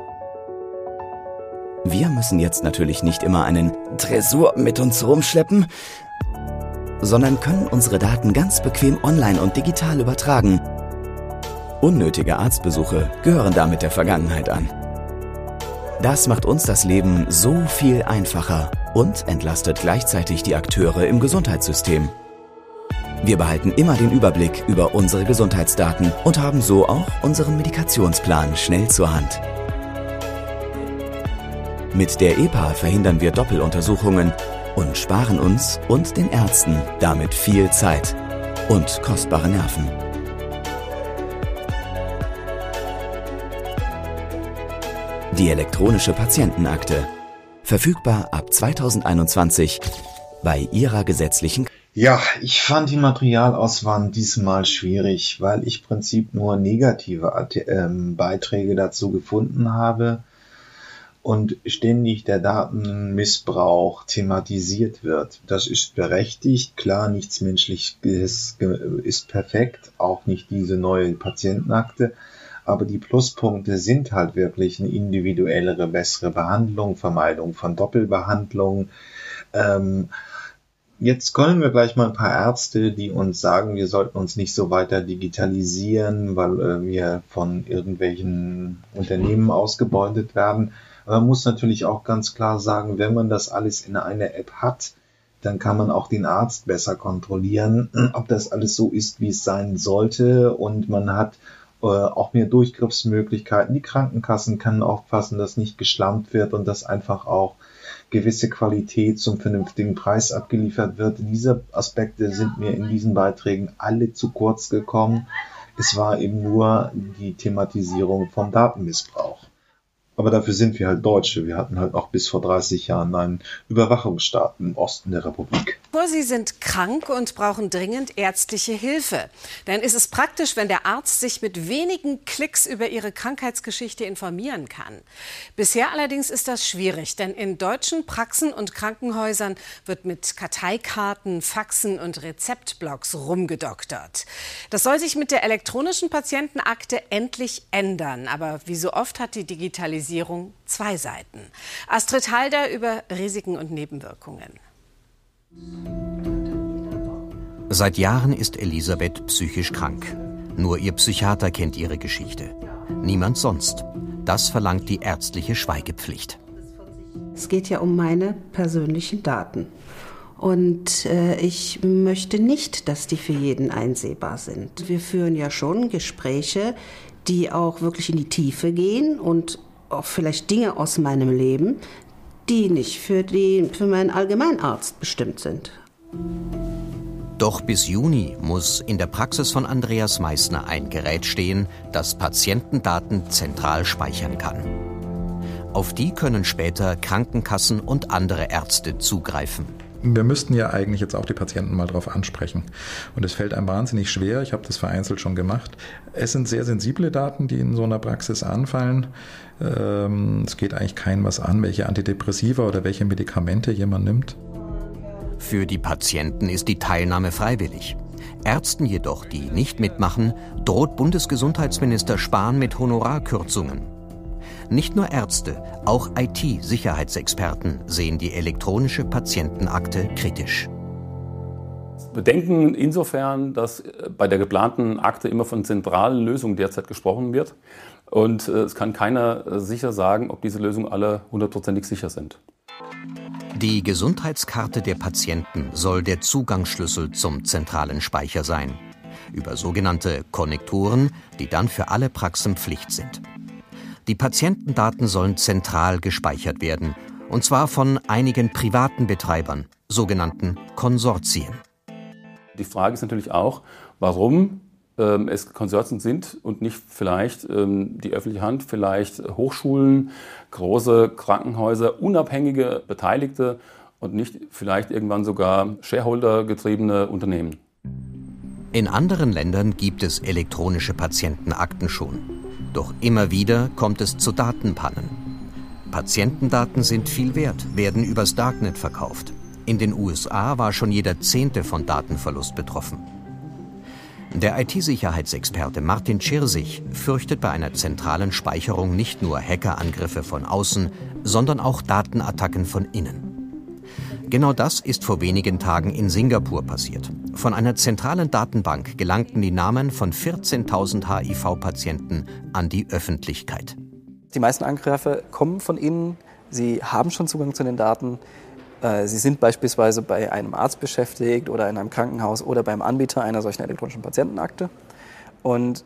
Wir müssen jetzt natürlich nicht immer einen Tresor mit uns rumschleppen, sondern können unsere Daten ganz bequem online und digital übertragen. Unnötige Arztbesuche gehören damit der Vergangenheit an. Das macht uns das Leben so viel einfacher und entlastet gleichzeitig die Akteure im Gesundheitssystem. Wir behalten immer den Überblick über unsere Gesundheitsdaten und haben so auch unseren Medikationsplan schnell zur Hand. Mit der EPA verhindern wir Doppeluntersuchungen und sparen uns und den Ärzten damit viel Zeit und kostbare Nerven. Die elektronische Patientenakte. Verfügbar ab 2021 bei Ihrer gesetzlichen ja, ich fand die Materialauswahl diesmal schwierig, weil ich im Prinzip nur negative ähm, Beiträge dazu gefunden habe und ständig der Datenmissbrauch thematisiert wird. Das ist berechtigt, klar, nichts Menschliches ist perfekt, auch nicht diese neue Patientenakte, aber die Pluspunkte sind halt wirklich eine individuellere, bessere Behandlung, Vermeidung von Doppelbehandlungen, ähm, Jetzt können wir gleich mal ein paar Ärzte, die uns sagen, wir sollten uns nicht so weiter digitalisieren, weil äh, wir von irgendwelchen Unternehmen ausgebeutet werden. Aber man muss natürlich auch ganz klar sagen, wenn man das alles in einer App hat, dann kann man auch den Arzt besser kontrollieren, ob das alles so ist, wie es sein sollte. Und man hat äh, auch mehr Durchgriffsmöglichkeiten. Die Krankenkassen können aufpassen, dass nicht geschlampt wird und dass einfach auch gewisse Qualität zum vernünftigen Preis abgeliefert wird. Diese Aspekte sind mir in diesen Beiträgen alle zu kurz gekommen. Es war eben nur die Thematisierung vom Datenmissbrauch. Aber dafür sind wir halt Deutsche. Wir hatten halt auch bis vor 30 Jahren einen Überwachungsstaat im Osten der Republik. Sie sind krank und brauchen dringend ärztliche Hilfe. Dann ist es praktisch, wenn der Arzt sich mit wenigen Klicks über ihre Krankheitsgeschichte informieren kann. Bisher allerdings ist das schwierig, denn in deutschen Praxen und Krankenhäusern wird mit Karteikarten, Faxen und Rezeptblocks rumgedoktert. Das soll sich mit der elektronischen Patientenakte endlich ändern. Aber wie so oft hat die Digitalisierung zwei Seiten. Astrid Halder über Risiken und Nebenwirkungen. Seit Jahren ist Elisabeth psychisch krank. Nur ihr Psychiater kennt ihre Geschichte. Niemand sonst. Das verlangt die ärztliche Schweigepflicht. Es geht ja um meine persönlichen Daten. Und äh, ich möchte nicht, dass die für jeden einsehbar sind. Wir führen ja schon Gespräche, die auch wirklich in die Tiefe gehen und auch vielleicht Dinge aus meinem Leben, die nicht für, die, für meinen Allgemeinarzt bestimmt sind. Doch bis Juni muss in der Praxis von Andreas Meissner ein Gerät stehen, das Patientendaten zentral speichern kann. Auf die können später Krankenkassen und andere Ärzte zugreifen wir müssten ja eigentlich jetzt auch die Patienten mal darauf ansprechen. Und es fällt einem wahnsinnig schwer. Ich habe das vereinzelt schon gemacht. Es sind sehr sensible Daten, die in so einer Praxis anfallen. Ähm, es geht eigentlich keinem was an, welche Antidepressiva oder welche Medikamente jemand nimmt. Für die Patienten ist die Teilnahme freiwillig. Ärzten jedoch, die nicht mitmachen, droht Bundesgesundheitsminister Spahn mit Honorarkürzungen. Nicht nur Ärzte, auch IT-Sicherheitsexperten sehen die elektronische Patientenakte kritisch. Bedenken insofern, dass bei der geplanten Akte immer von zentralen Lösungen derzeit gesprochen wird. Und äh, es kann keiner äh, sicher sagen, ob diese Lösungen alle hundertprozentig sicher sind. Die Gesundheitskarte der Patienten soll der Zugangsschlüssel zum zentralen Speicher sein. Über sogenannte Konnektoren, die dann für alle Praxen Pflicht sind. Die Patientendaten sollen zentral gespeichert werden, und zwar von einigen privaten Betreibern, sogenannten Konsortien. Die Frage ist natürlich auch, warum es Konsortien sind und nicht vielleicht ähm, die öffentliche Hand, vielleicht Hochschulen, große Krankenhäuser, unabhängige Beteiligte und nicht vielleicht irgendwann sogar Shareholder-getriebene Unternehmen. In anderen Ländern gibt es elektronische Patientenakten schon. Doch immer wieder kommt es zu Datenpannen. Patientendaten sind viel wert, werden übers Darknet verkauft. In den USA war schon jeder Zehnte von Datenverlust betroffen. Der IT-Sicherheitsexperte Martin Tschirsich fürchtet bei einer zentralen Speicherung nicht nur Hackerangriffe von außen, sondern auch Datenattacken von innen. Genau das ist vor wenigen Tagen in Singapur passiert. Von einer zentralen Datenbank gelangten die Namen von 14.000 HIV-Patienten an die Öffentlichkeit. Die meisten Angriffe kommen von innen. Sie haben schon Zugang zu den Daten. Äh, Sie sind beispielsweise bei einem Arzt beschäftigt oder in einem Krankenhaus oder beim Anbieter einer solchen elektronischen Patientenakte. Und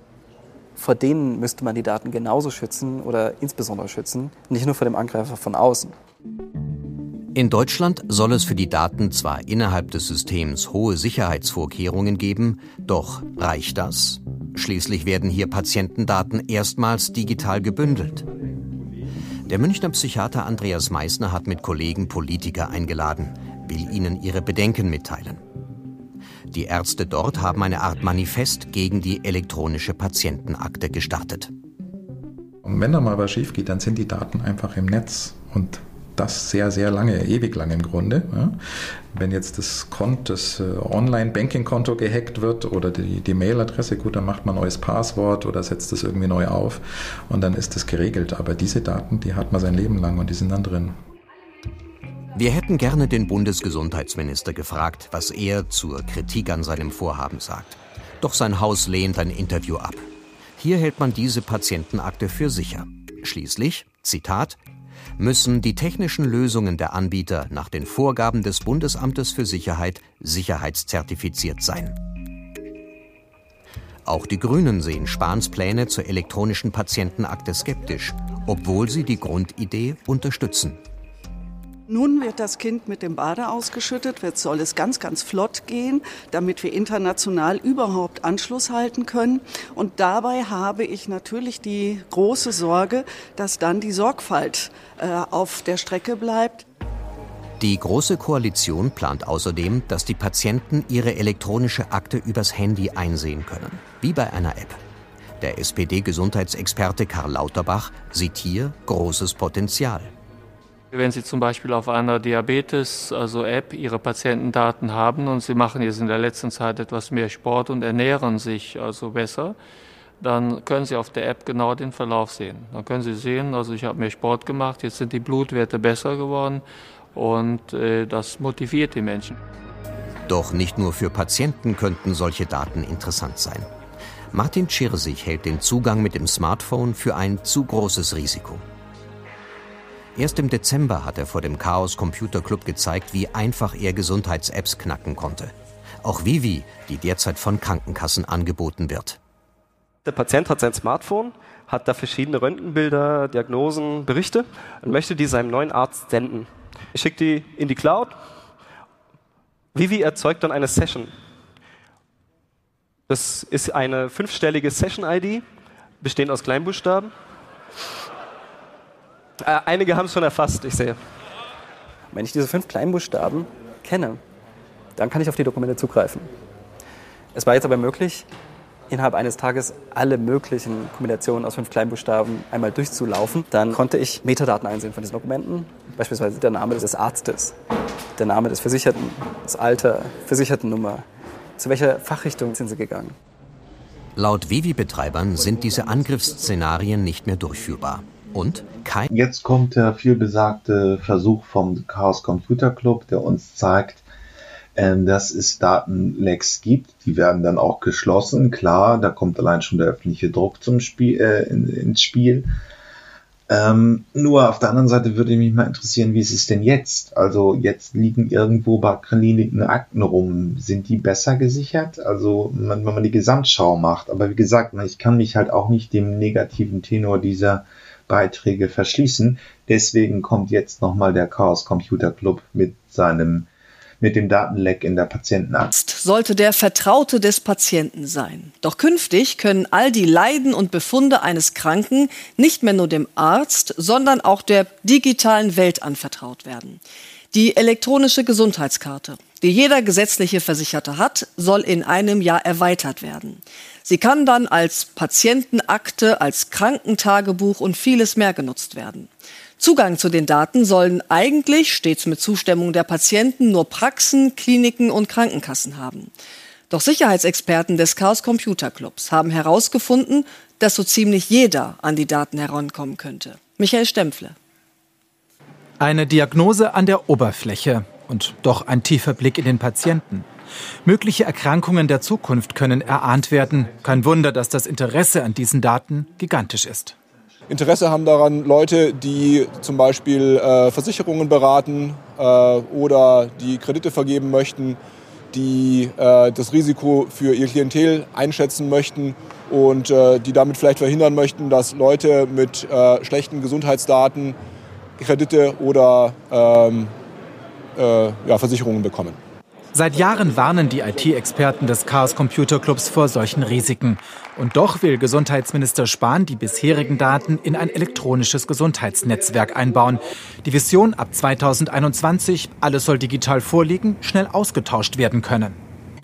vor denen müsste man die Daten genauso schützen oder insbesondere schützen, nicht nur vor dem Angreifer von außen. In Deutschland soll es für die Daten zwar innerhalb des Systems hohe Sicherheitsvorkehrungen geben, doch reicht das? Schließlich werden hier Patientendaten erstmals digital gebündelt. Der Münchner Psychiater Andreas Meissner hat mit Kollegen Politiker eingeladen, will ihnen ihre Bedenken mitteilen. Die Ärzte dort haben eine Art Manifest gegen die elektronische Patientenakte gestartet. Und wenn da mal was schief geht, dann sind die Daten einfach im Netz und das sehr, sehr lange, ewig lang im Grunde. Ja. Wenn jetzt das, das äh, Online-Banking-Konto gehackt wird oder die, die Mailadresse, gut, dann macht man ein neues Passwort oder setzt das irgendwie neu auf und dann ist das geregelt. Aber diese Daten, die hat man sein Leben lang und die sind dann drin. Wir hätten gerne den Bundesgesundheitsminister gefragt, was er zur Kritik an seinem Vorhaben sagt. Doch sein Haus lehnt ein Interview ab. Hier hält man diese Patientenakte für sicher. Schließlich, Zitat, müssen die technischen Lösungen der Anbieter nach den Vorgaben des Bundesamtes für Sicherheit sicherheitszertifiziert sein. Auch die Grünen sehen Spahns Pläne zur elektronischen Patientenakte skeptisch, obwohl sie die Grundidee unterstützen. Nun wird das Kind mit dem Bade ausgeschüttet, jetzt soll es ganz, ganz flott gehen, damit wir international überhaupt Anschluss halten können. Und dabei habe ich natürlich die große Sorge, dass dann die Sorgfalt äh, auf der Strecke bleibt. Die Große Koalition plant außerdem, dass die Patienten ihre elektronische Akte übers Handy einsehen können, wie bei einer App. Der SPD-Gesundheitsexperte Karl Lauterbach sieht hier großes Potenzial. Wenn Sie zum Beispiel auf einer Diabetes, also App, Ihre Patientendaten haben und Sie machen jetzt in der letzten Zeit etwas mehr Sport und ernähren sich also besser, dann können Sie auf der App genau den Verlauf sehen. Dann können Sie sehen, also ich habe mehr Sport gemacht, jetzt sind die Blutwerte besser geworden und äh, das motiviert die Menschen. Doch nicht nur für Patienten könnten solche Daten interessant sein. Martin Tschirsich hält den Zugang mit dem Smartphone für ein zu großes Risiko. Erst im Dezember hat er vor dem Chaos Computer Club gezeigt, wie einfach er Gesundheits-Apps knacken konnte. Auch Vivi, die derzeit von Krankenkassen angeboten wird. Der Patient hat sein Smartphone, hat da verschiedene Röntgenbilder, Diagnosen, Berichte und möchte die seinem neuen Arzt senden. Ich schicke die in die Cloud. Vivi erzeugt dann eine Session. Das ist eine fünfstellige Session-ID, bestehend aus Kleinbuchstaben. Äh, einige haben es schon erfasst, ich sehe. Wenn ich diese fünf Kleinbuchstaben kenne, dann kann ich auf die Dokumente zugreifen. Es war jetzt aber möglich, innerhalb eines Tages alle möglichen Kombinationen aus fünf Kleinbuchstaben einmal durchzulaufen. Dann konnte ich Metadaten einsehen von diesen Dokumenten, beispielsweise der Name des Arztes, der Name des Versicherten, das Alter, Versichertennummer, zu welcher Fachrichtung sind sie gegangen. Laut Vivi-Betreibern sind diese Angriffsszenarien nicht mehr durchführbar. Und kein. Jetzt kommt der vielbesagte Versuch vom Chaos Computer Club, der uns zeigt, ähm, dass es Datenlecks gibt. Die werden dann auch geschlossen. Klar, da kommt allein schon der öffentliche Druck zum Spiel, äh, in, ins Spiel. Ähm, nur auf der anderen Seite würde mich mal interessieren, wie ist es denn jetzt? Also jetzt liegen irgendwo bei Kliniken Akten rum. Sind die besser gesichert? Also wenn man die Gesamtschau macht. Aber wie gesagt, ich kann mich halt auch nicht dem negativen Tenor dieser Beiträge verschließen. Deswegen kommt jetzt nochmal der Chaos Computer Club mit seinem mit dem Datenleck in der Patientenakte. Sollte der Vertraute des Patienten sein. Doch künftig können all die Leiden und Befunde eines Kranken nicht mehr nur dem Arzt, sondern auch der digitalen Welt anvertraut werden. Die elektronische Gesundheitskarte, die jeder gesetzliche Versicherte hat, soll in einem Jahr erweitert werden. Sie kann dann als Patientenakte, als Krankentagebuch und vieles mehr genutzt werden. Zugang zu den Daten sollen eigentlich, stets mit Zustimmung der Patienten, nur Praxen, Kliniken und Krankenkassen haben. Doch Sicherheitsexperten des Chaos Computer Clubs haben herausgefunden, dass so ziemlich jeder an die Daten herankommen könnte. Michael Stempfle. Eine Diagnose an der Oberfläche und doch ein tiefer Blick in den Patienten. Mögliche Erkrankungen der Zukunft können erahnt werden. Kein Wunder, dass das Interesse an diesen Daten gigantisch ist. Interesse haben daran Leute, die zum Beispiel äh, Versicherungen beraten äh, oder die Kredite vergeben möchten, die äh, das Risiko für ihr Klientel einschätzen möchten und äh, die damit vielleicht verhindern möchten, dass Leute mit äh, schlechten Gesundheitsdaten Kredite oder ähm, äh, ja, Versicherungen bekommen. Seit Jahren warnen die IT-Experten des Chaos Computer Clubs vor solchen Risiken. Und doch will Gesundheitsminister Spahn die bisherigen Daten in ein elektronisches Gesundheitsnetzwerk einbauen. Die Vision ab 2021, alles soll digital vorliegen, schnell ausgetauscht werden können.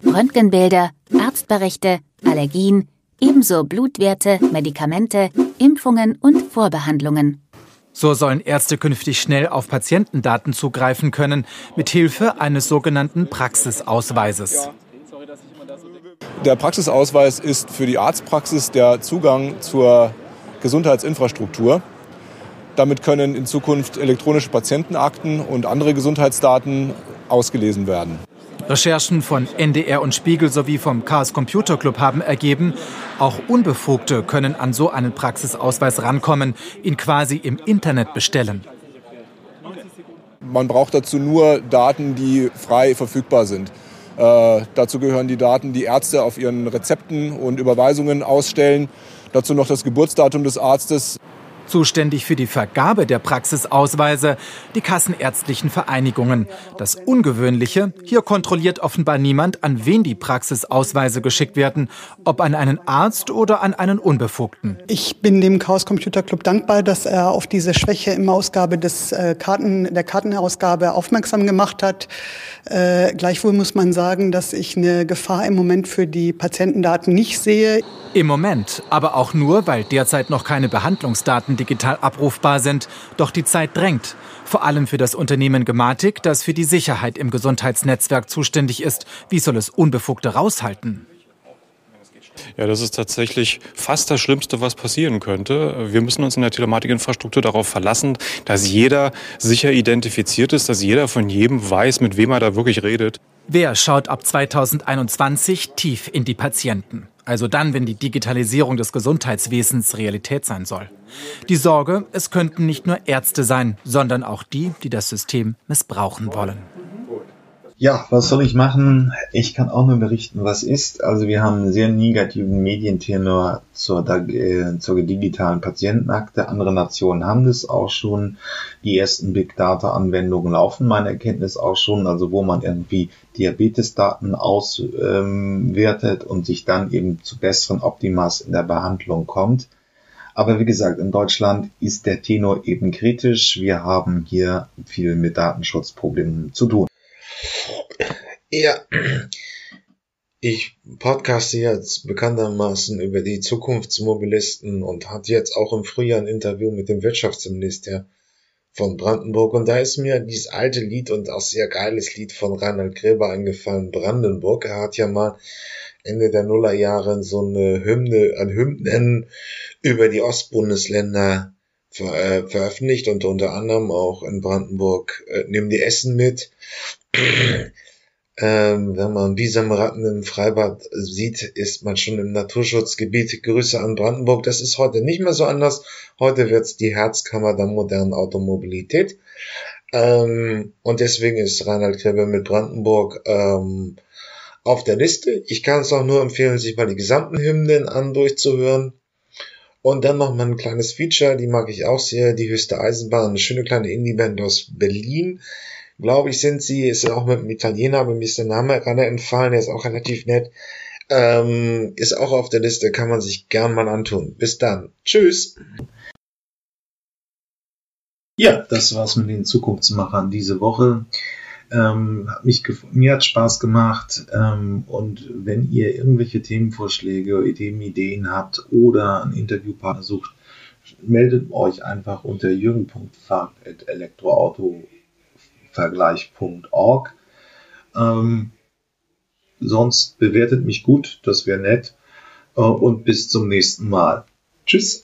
Röntgenbilder, Arztberichte, Allergien, ebenso Blutwerte, Medikamente, Impfungen und Vorbehandlungen. So sollen Ärzte künftig schnell auf Patientendaten zugreifen können, mit Hilfe eines sogenannten Praxisausweises. Der Praxisausweis ist für die Arztpraxis der Zugang zur Gesundheitsinfrastruktur. Damit können in Zukunft elektronische Patientenakten und andere Gesundheitsdaten ausgelesen werden. Recherchen von NDR und Spiegel sowie vom Chaos Computer Club haben ergeben, auch Unbefugte können an so einen Praxisausweis rankommen, ihn quasi im Internet bestellen. Man braucht dazu nur Daten, die frei verfügbar sind. Äh, dazu gehören die Daten, die Ärzte auf ihren Rezepten und Überweisungen ausstellen. Dazu noch das Geburtsdatum des Arztes. Zuständig für die Vergabe der Praxisausweise die kassenärztlichen Vereinigungen. Das Ungewöhnliche, hier kontrolliert offenbar niemand, an wen die Praxisausweise geschickt werden, ob an einen Arzt oder an einen Unbefugten. Ich bin dem Chaos Computer Club dankbar, dass er auf diese Schwäche im Ausgabe des äh, Karten, der Kartenausgabe aufmerksam gemacht hat. Äh, gleichwohl muss man sagen, dass ich eine Gefahr im Moment für die Patientendaten nicht sehe. Im Moment, aber auch nur, weil derzeit noch keine Behandlungsdaten digital abrufbar sind. Doch die Zeit drängt. Vor allem für das Unternehmen Gematik, das für die Sicherheit im Gesundheitsnetzwerk zuständig ist. Wie soll es Unbefugte raushalten? Ja, das ist tatsächlich fast das Schlimmste, was passieren könnte. Wir müssen uns in der Telematikinfrastruktur darauf verlassen, dass jeder sicher identifiziert ist, dass jeder von jedem weiß, mit wem er da wirklich redet. Wer schaut ab 2021 tief in die Patienten? Also dann, wenn die Digitalisierung des Gesundheitswesens Realität sein soll. Die Sorge, es könnten nicht nur Ärzte sein, sondern auch die, die das System missbrauchen wollen. Ja, was soll ich machen? Ich kann auch nur berichten, was ist. Also wir haben einen sehr negativen Medientenor zur, äh, zur digitalen Patientenakte. Andere Nationen haben das auch schon. Die ersten Big Data Anwendungen laufen meiner Erkenntnis auch schon. Also wo man irgendwie Diabetesdaten auswertet ähm, und sich dann eben zu besseren Optimas in der Behandlung kommt. Aber wie gesagt, in Deutschland ist der Tenor eben kritisch. Wir haben hier viel mit Datenschutzproblemen zu tun. Ja, ich podcaste jetzt bekanntermaßen über die Zukunftsmobilisten und hatte jetzt auch im Frühjahr ein Interview mit dem Wirtschaftsminister von Brandenburg. Und da ist mir dieses alte Lied und auch sehr geiles Lied von Reinhard Gräber eingefallen, Brandenburg. Er hat ja mal Ende der Nullerjahre so eine Hymne, ein Hymnen über die Ostbundesländer ver äh, veröffentlicht und unter anderem auch in Brandenburg äh, Nimm die Essen mit Ähm, wenn man Bisamratten im Freibad sieht, ist man schon im Naturschutzgebiet. Grüße an Brandenburg. Das ist heute nicht mehr so anders. Heute wird's die Herzkammer der modernen Automobilität. Ähm, und deswegen ist Reinhard Kreber mit Brandenburg ähm, auf der Liste. Ich kann es auch nur empfehlen, sich mal die gesamten Hymnen an durchzuhören. Und dann noch mal ein kleines Feature, die mag ich auch sehr, die höchste Eisenbahn, eine schöne kleine Indie-Band aus Berlin. Glaube ich, sind sie, ist auch mit einem Italiener, aber mir ist der Name gerade entfallen, der ist auch relativ nett. Ähm, ist auch auf der Liste, kann man sich gern mal antun. Bis dann. Tschüss. Ja, das war's mit den Zukunftsmachern diese Woche. Ähm, hat mich mir hat Spaß gemacht ähm, und wenn ihr irgendwelche Themenvorschläge, Ideen, Ideen habt oder einen Interviewpartner sucht, meldet euch einfach unter jürgen.fahrt.elektroautovergleich.org. Ähm, sonst bewertet mich gut, das wäre nett äh, und bis zum nächsten Mal. Tschüss.